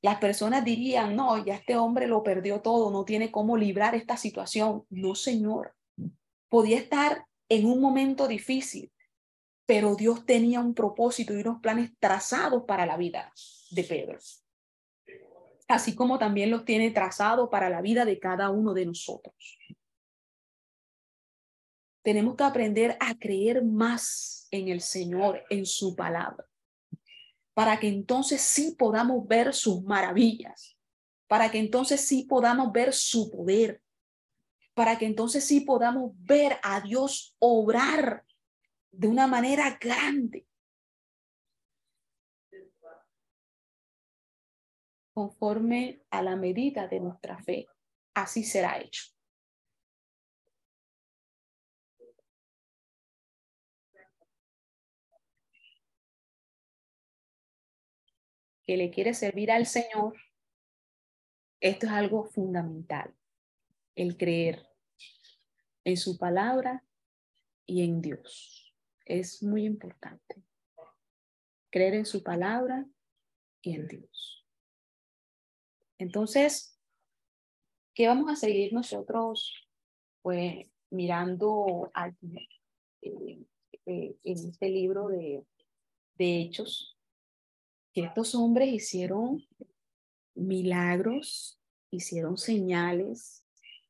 Speaker 2: las personas dirían, no, ya este hombre lo perdió todo, no tiene cómo librar esta situación. No, Señor. Podía estar en un momento difícil, pero Dios tenía un propósito y unos planes trazados para la vida de Pedro así como también los tiene trazado para la vida de cada uno de nosotros. Tenemos que aprender a creer más en el Señor, en su palabra, para que entonces sí podamos ver sus maravillas, para que entonces sí podamos ver su poder, para que entonces sí podamos ver a Dios obrar de una manera grande conforme a la medida de nuestra fe. Así será hecho. Que le quiere servir al Señor, esto es algo fundamental, el creer en su palabra y en Dios. Es muy importante. Creer en su palabra y en Dios. Entonces, ¿qué vamos a seguir nosotros? Pues mirando eh, eh, en este libro de, de Hechos, que estos hombres hicieron milagros, hicieron señales,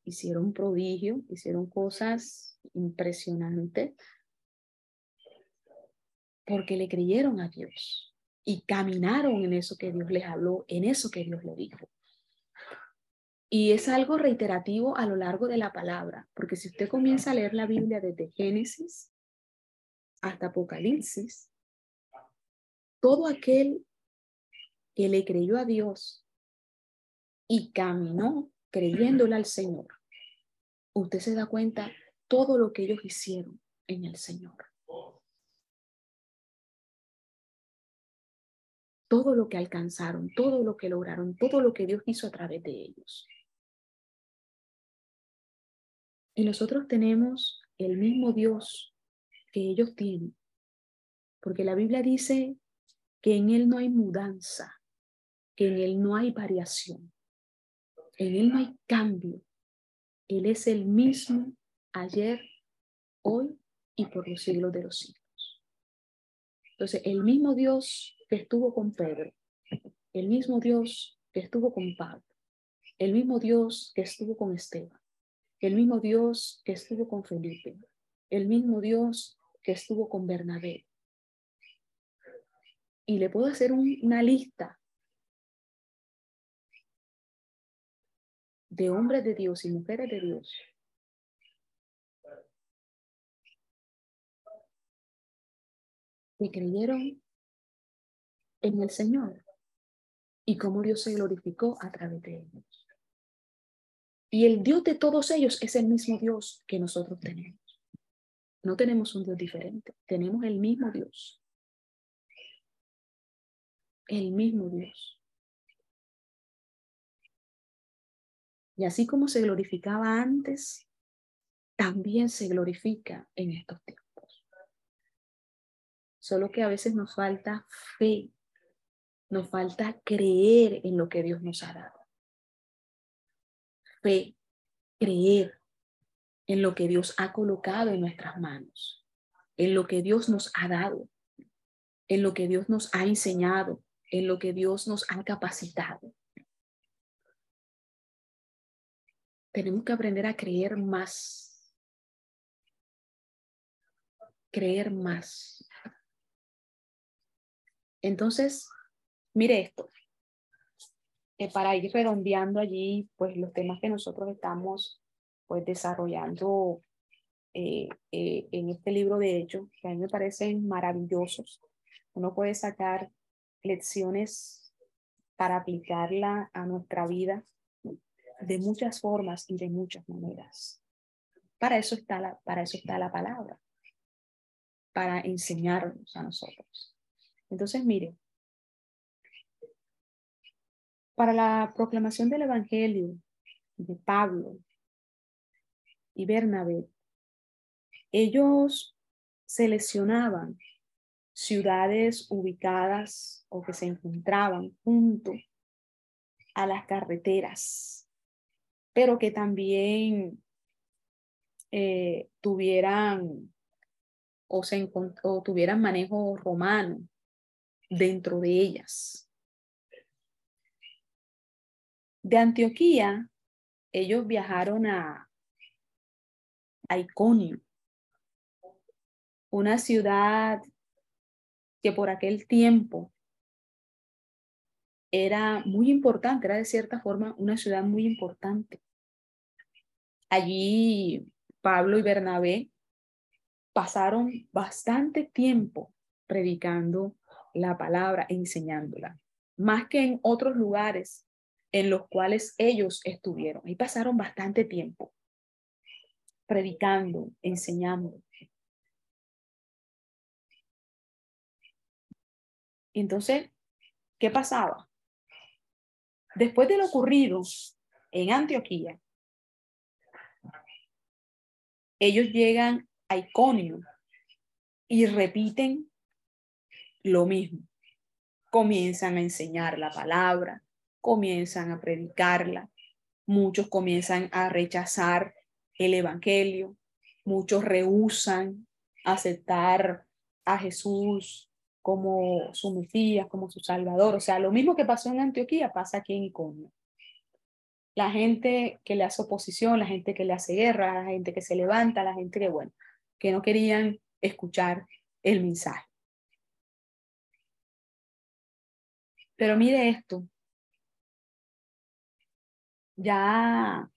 Speaker 2: hicieron prodigios, hicieron cosas impresionantes, porque le creyeron a Dios y caminaron en eso que Dios les habló, en eso que Dios le dijo. Y es algo reiterativo a lo largo de la palabra, porque si usted comienza a leer la Biblia desde Génesis hasta Apocalipsis, todo aquel que le creyó a Dios y caminó creyéndole al Señor, usted se da cuenta todo lo que ellos hicieron en el Señor. Todo lo que alcanzaron, todo lo que lograron, todo lo que Dios hizo a través de ellos. Y nosotros tenemos el mismo Dios que ellos tienen, porque la Biblia dice que en Él no hay mudanza, que en Él no hay variación, en Él no hay cambio. Él es el mismo ayer, hoy y por los siglos de los siglos. Entonces, el mismo Dios que estuvo con Pedro, el mismo Dios que estuvo con Pablo, el mismo Dios que estuvo con Esteban, el mismo Dios que estuvo con Felipe, el mismo Dios que estuvo con Bernabé. Y le puedo hacer una lista de hombres de Dios y mujeres de Dios que creyeron en el Señor y cómo Dios se glorificó a través de ellos. Y el Dios de todos ellos es el mismo Dios que nosotros tenemos. No tenemos un Dios diferente, tenemos el mismo Dios. El mismo Dios. Y así como se glorificaba antes, también se glorifica en estos tiempos. Solo que a veces nos falta fe, nos falta creer en lo que Dios nos ha dado fe, creer en lo que Dios ha colocado en nuestras manos, en lo que Dios nos ha dado, en lo que Dios nos ha enseñado, en lo que Dios nos ha capacitado. Tenemos que aprender a creer más. Creer más. Entonces, mire esto para ir redondeando allí, pues los temas que nosotros estamos pues desarrollando eh, eh, en este libro de Hechos, que a mí me parecen maravillosos. Uno puede sacar lecciones para aplicarla a nuestra vida de muchas formas y de muchas maneras. Para eso está la, para eso está la palabra, para enseñarnos a nosotros. Entonces, mire, para la proclamación del Evangelio de Pablo y Bernabé, ellos seleccionaban ciudades ubicadas o que se encontraban junto a las carreteras, pero que también eh, tuvieran o, se o tuvieran manejo romano dentro de ellas. De Antioquía, ellos viajaron a, a Iconio, una ciudad que por aquel tiempo era muy importante, era de cierta forma una ciudad muy importante. Allí Pablo y Bernabé pasaron bastante tiempo predicando la palabra, enseñándola, más que en otros lugares en los cuales ellos estuvieron. Ahí pasaron bastante tiempo predicando, enseñando. Entonces, ¿qué pasaba? Después de lo ocurrido en Antioquía, ellos llegan a Iconio y repiten lo mismo. Comienzan a enseñar la palabra, comienzan a predicarla, muchos comienzan a rechazar el Evangelio, muchos rehusan aceptar a Jesús como su Mesías, como su Salvador. O sea, lo mismo que pasó en Antioquía pasa aquí en Iconio. La gente que le hace oposición, la gente que le hace guerra, la gente que se levanta, la gente que, bueno, que no querían escuchar el mensaje. Pero mire esto. Ya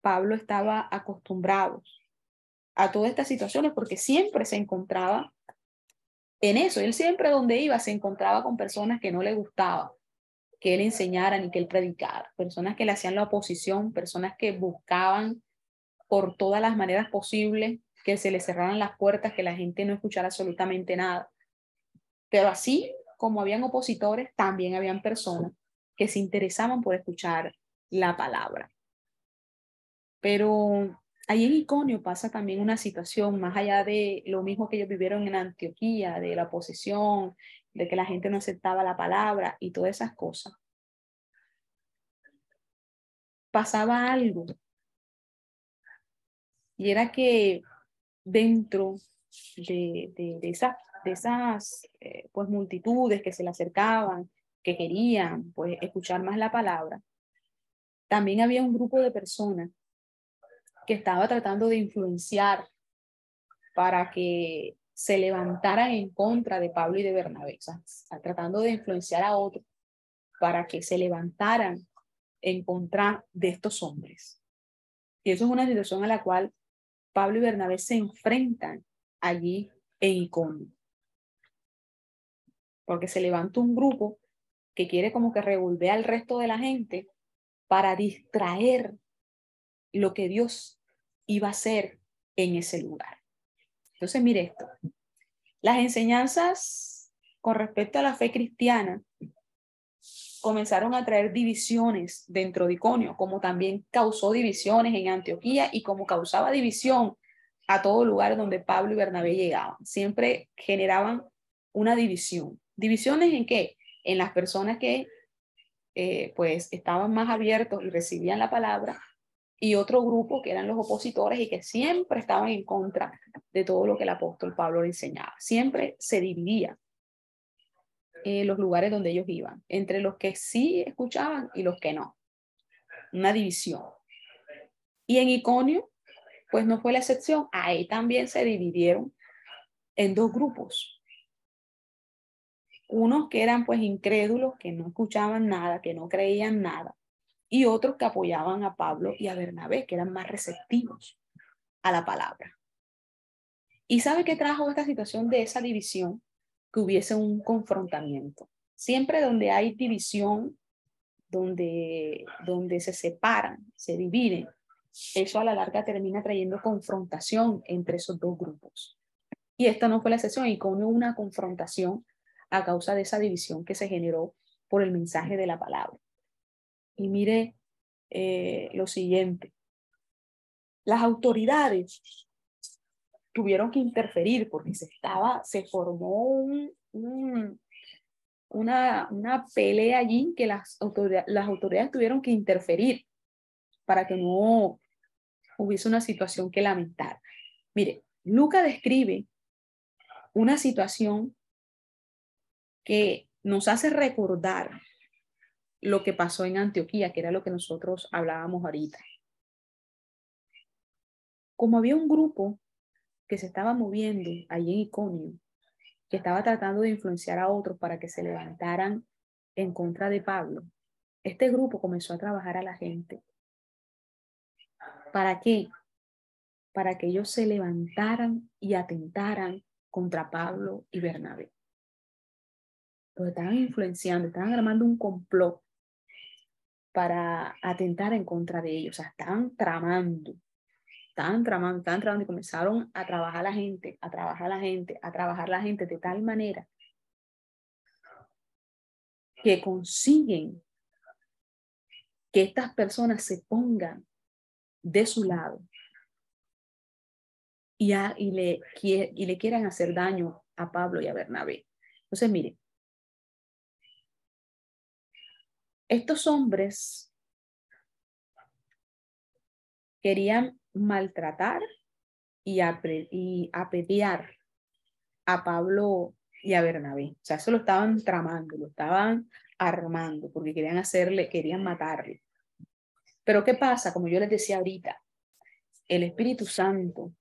Speaker 2: Pablo estaba acostumbrado a todas estas situaciones porque siempre se encontraba en eso. Él siempre donde iba se encontraba con personas que no le gustaba que él enseñara ni que él predicara, personas que le hacían la oposición, personas que buscaban por todas las maneras posibles que se le cerraran las puertas, que la gente no escuchara absolutamente nada. Pero así como habían opositores, también habían personas que se interesaban por escuchar la palabra. Pero Ahí en Iconio pasa también una situación más allá de lo mismo que ellos vivieron en Antioquía, de la oposición, de que la gente no aceptaba la palabra y todas esas cosas. Pasaba algo. Y era que dentro de, de, de, de esas eh, pues, multitudes que se le acercaban, que querían pues, escuchar más la palabra, también había un grupo de personas que estaba tratando de influenciar para que se levantaran en contra de Pablo y de Bernabé, o sea, tratando de influenciar a otros para que se levantaran en contra de estos hombres. Y eso es una situación a la cual Pablo y Bernabé se enfrentan allí en Iconio. Porque se levanta un grupo que quiere como que revolver al resto de la gente para distraer lo que Dios iba a ser en ese lugar. Entonces, mire esto. Las enseñanzas con respecto a la fe cristiana comenzaron a traer divisiones dentro de Iconio, como también causó divisiones en Antioquía y como causaba división a todo lugar donde Pablo y Bernabé llegaban. Siempre generaban una división. ¿Divisiones en qué? En las personas que eh, pues estaban más abiertos y recibían la palabra y otro grupo que eran los opositores y que siempre estaban en contra de todo lo que el apóstol Pablo le enseñaba. Siempre se dividía en los lugares donde ellos iban, entre los que sí escuchaban y los que no. Una división. Y en Iconio, pues no fue la excepción. Ahí también se dividieron en dos grupos. Unos que eran pues incrédulos, que no escuchaban nada, que no creían nada y otros que apoyaban a Pablo y a Bernabé, que eran más receptivos a la palabra. ¿Y sabe qué trajo esta situación de esa división? Que hubiese un confrontamiento. Siempre donde hay división, donde, donde se separan, se dividen, eso a la larga termina trayendo confrontación entre esos dos grupos. Y esta no fue la excepción, y con una confrontación a causa de esa división que se generó por el mensaje de la palabra. Y mire eh, lo siguiente, las autoridades tuvieron que interferir porque se estaba, se formó un, una, una pelea allí que las autoridades, las autoridades tuvieron que interferir para que no hubiese una situación que lamentar. Mire, Luca describe una situación que nos hace recordar lo que pasó en Antioquía, que era lo que nosotros hablábamos ahorita. Como había un grupo que se estaba moviendo allí en Iconio, que estaba tratando de influenciar a otros para que se levantaran en contra de Pablo, este grupo comenzó a trabajar a la gente. ¿Para qué? Para que ellos se levantaran y atentaran contra Pablo y Bernabé. Los estaban influenciando, estaban armando un complot para atentar en contra de ellos. O sea, estaban tramando, estaban tramando, estaban tramando y comenzaron a trabajar la gente, a trabajar la gente, a trabajar la gente de tal manera que consiguen que estas personas se pongan de su lado y, y, le, y le quieran hacer daño a Pablo y a Bernabé. Entonces, mire, Estos hombres querían maltratar y, y apedrear a Pablo y a Bernabé. O sea, eso lo estaban tramando, lo estaban armando, porque querían hacerle, querían matarle. Pero ¿qué pasa? Como yo les decía ahorita, el Espíritu Santo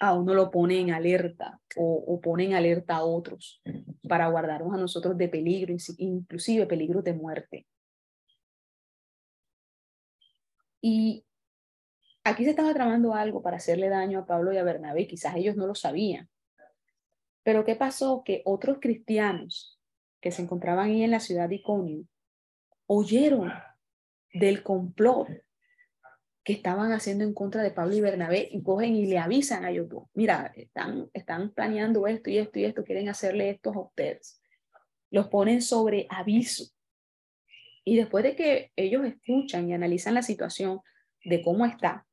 Speaker 2: a uno lo pone en alerta o, pone en alerta a otros para guardarnos a nosotros de peligro, inclusive peligro de muerte. Y aquí se estaba tramando algo para hacerle daño a Pablo y a Bernabé, quizás ellos no lo sabían. Pero ¿qué pasó? Que otros cristianos que se encontraban ahí en la ciudad de Iconio oyeron del complot que estaban haciendo en contra de Pablo y Bernabé y cogen y le avisan a ellos mira, están, están planeando esto y esto y esto, quieren hacerle esto a. Los ponen sobre aviso. Y después de que ellos escuchan y analizan la situación de cómo está,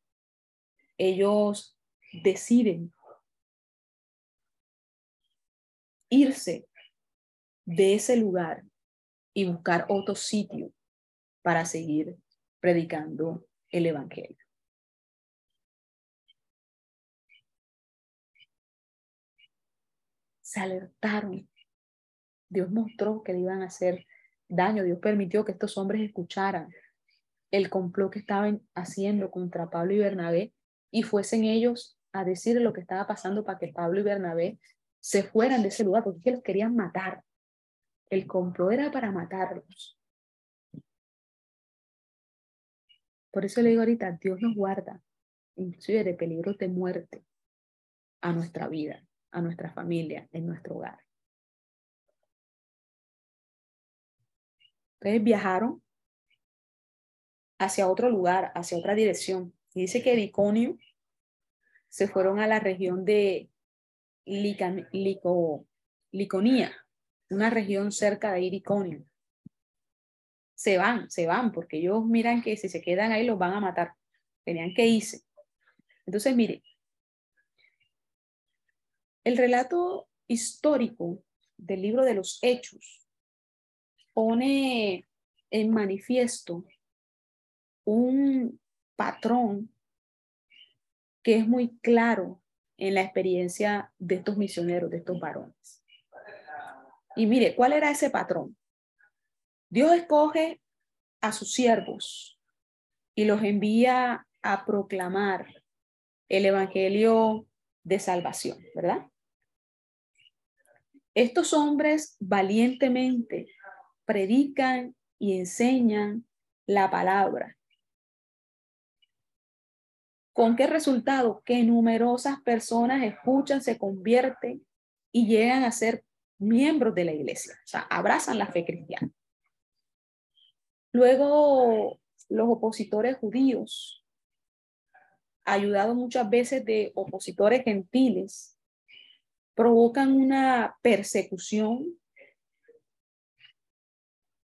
Speaker 2: ellos deciden irse de ese lugar y buscar otro sitio para seguir predicando el Evangelio. Se alertaron. Dios mostró que le iban a hacer daño. Dios permitió que estos hombres escucharan el complot que estaban haciendo contra Pablo y Bernabé y fuesen ellos a decir lo que estaba pasando para que Pablo y Bernabé se fueran de ese lugar porque los querían matar. El complot era para matarlos. Por eso le digo ahorita, Dios nos guarda, inclusive de peligros de muerte a nuestra vida, a nuestra familia, en nuestro hogar. Entonces viajaron hacia otro lugar, hacia otra dirección. Y dice que de se fueron a la región de Liconía, una región cerca de Iconio se van, se van, porque ellos miran que si se quedan ahí los van a matar. Tenían que irse. Entonces, mire, el relato histórico del libro de los Hechos pone en manifiesto un patrón que es muy claro en la experiencia de estos misioneros, de estos varones. Y mire, ¿cuál era ese patrón? Dios escoge a sus siervos y los envía a proclamar el Evangelio de salvación, ¿verdad? Estos hombres valientemente predican y enseñan la palabra. ¿Con qué resultado? Que numerosas personas escuchan, se convierten y llegan a ser miembros de la iglesia, o sea, abrazan la fe cristiana. Luego, los opositores judíos, ayudados muchas veces de opositores gentiles, provocan una persecución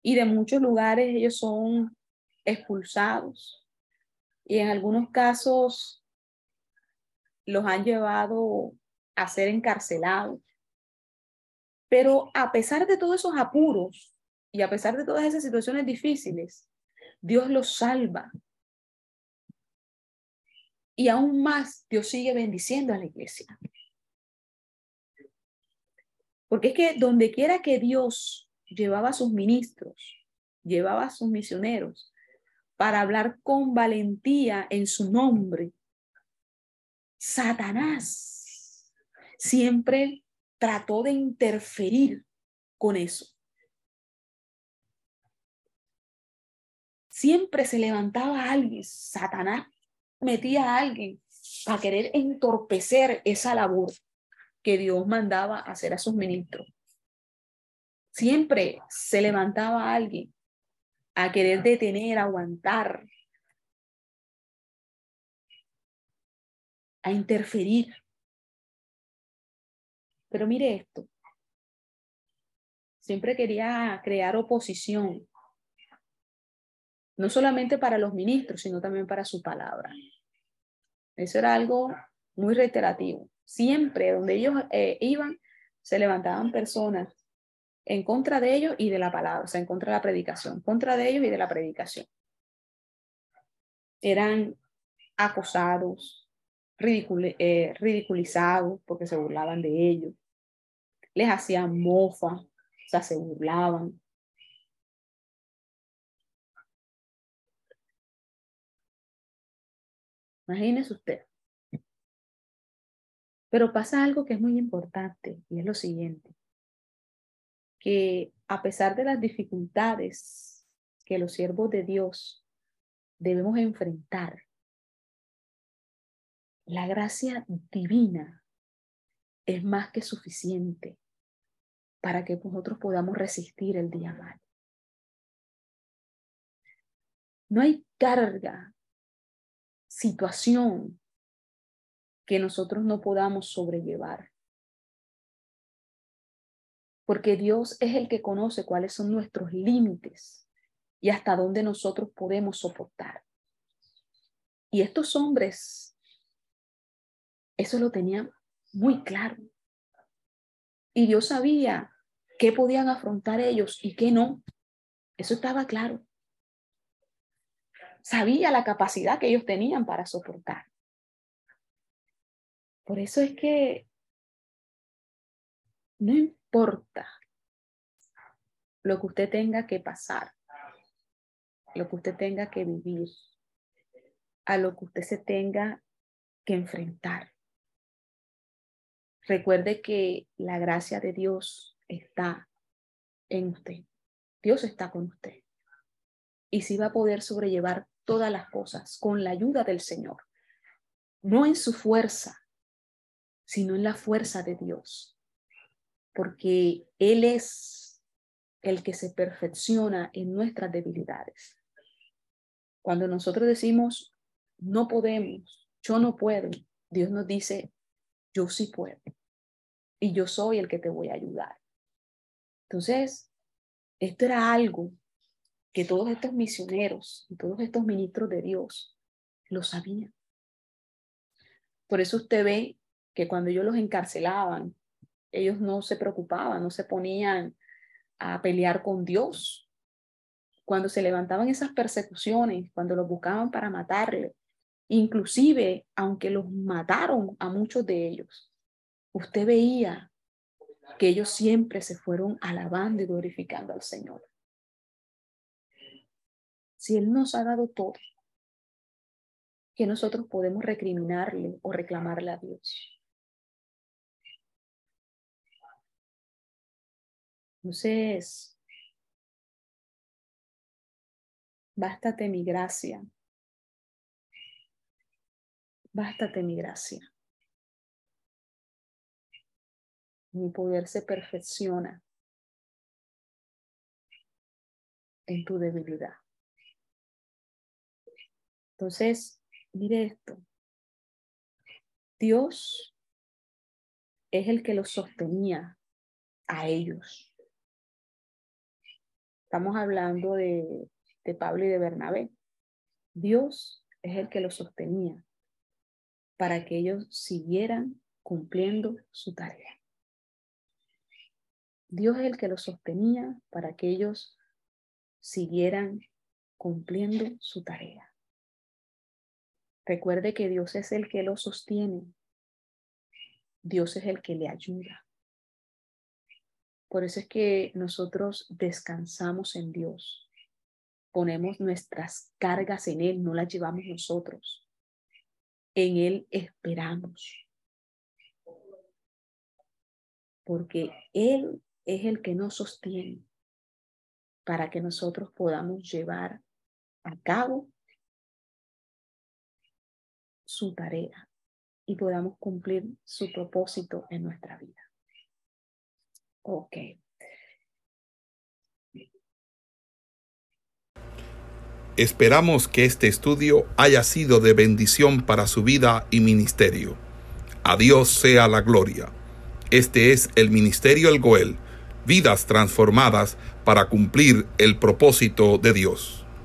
Speaker 2: y de muchos lugares ellos son expulsados y en algunos casos los han llevado a ser encarcelados. Pero a pesar de todos esos apuros y a pesar de todas esas situaciones difíciles, Dios los salva. Y aún más, Dios sigue bendiciendo a la iglesia. Porque es que donde quiera que Dios llevaba a sus ministros, llevaba a sus misioneros, para hablar con valentía en su nombre. Satanás siempre trató de interferir con eso. Siempre se levantaba alguien, Satanás metía a alguien para querer entorpecer esa labor que Dios mandaba hacer a sus ministros. Siempre se levantaba alguien a querer detener, aguantar, a interferir. Pero mire esto, siempre quería crear oposición, no solamente para los ministros, sino también para su palabra. Eso era algo muy reiterativo. Siempre donde ellos eh, iban, se levantaban personas en contra de ellos y de la palabra, o sea, en contra de la predicación, contra de ellos y de la predicación. Eran acosados, eh, ridiculizados porque se burlaban de ellos, les hacían mofa, o sea, se burlaban. Imagínese usted. Pero pasa algo que es muy importante y es lo siguiente que a pesar de las dificultades que los siervos de Dios debemos enfrentar, la gracia divina es más que suficiente para que nosotros podamos resistir el día mal. No hay carga, situación que nosotros no podamos sobrellevar porque Dios es el que conoce cuáles son nuestros límites y hasta dónde nosotros podemos soportar. Y estos hombres, eso lo tenían muy claro. Y Dios sabía qué podían afrontar ellos y qué no. Eso estaba claro. Sabía la capacidad que ellos tenían para soportar. Por eso es que no importa lo que usted tenga que pasar, lo que usted tenga que vivir, a lo que usted se tenga que enfrentar. Recuerde que la gracia de Dios está en usted. Dios está con usted. Y si va a poder sobrellevar todas las cosas con la ayuda del Señor. No en su fuerza, sino en la fuerza de Dios porque Él es el que se perfecciona en nuestras debilidades. Cuando nosotros decimos, no podemos, yo no puedo, Dios nos dice, yo sí puedo. Y yo soy el que te voy a ayudar. Entonces, esto era algo que todos estos misioneros y todos estos ministros de Dios lo sabían. Por eso usted ve que cuando ellos los encarcelaban ellos no se preocupaban, no se ponían a pelear con Dios. Cuando se levantaban esas persecuciones, cuando los buscaban para matarle, inclusive aunque los mataron a muchos de ellos, usted veía que ellos siempre se fueron alabando y glorificando al Señor. Si Él nos ha dado todo, que nosotros podemos recriminarle o reclamarle a Dios. Entonces, Bástate mi gracia. Bástate mi gracia. Mi poder se perfecciona en tu debilidad. Entonces, mire esto. Dios es el que los sostenía a ellos. Estamos hablando de, de Pablo y de Bernabé. Dios es el que los sostenía para que ellos siguieran cumpliendo su tarea. Dios es el que los sostenía para que ellos siguieran cumpliendo su tarea. Recuerde que Dios es el que lo sostiene. Dios es el que le ayuda. Por eso es que nosotros descansamos en Dios. Ponemos nuestras cargas en Él, no las llevamos nosotros. En Él esperamos. Porque Él es el que nos sostiene para que nosotros podamos llevar a cabo su tarea y podamos cumplir su propósito en nuestra vida. Ok.
Speaker 1: Esperamos que este estudio haya sido de bendición para su vida y ministerio. A Dios sea la gloria. Este es el Ministerio El Goel, vidas transformadas para cumplir el propósito de Dios.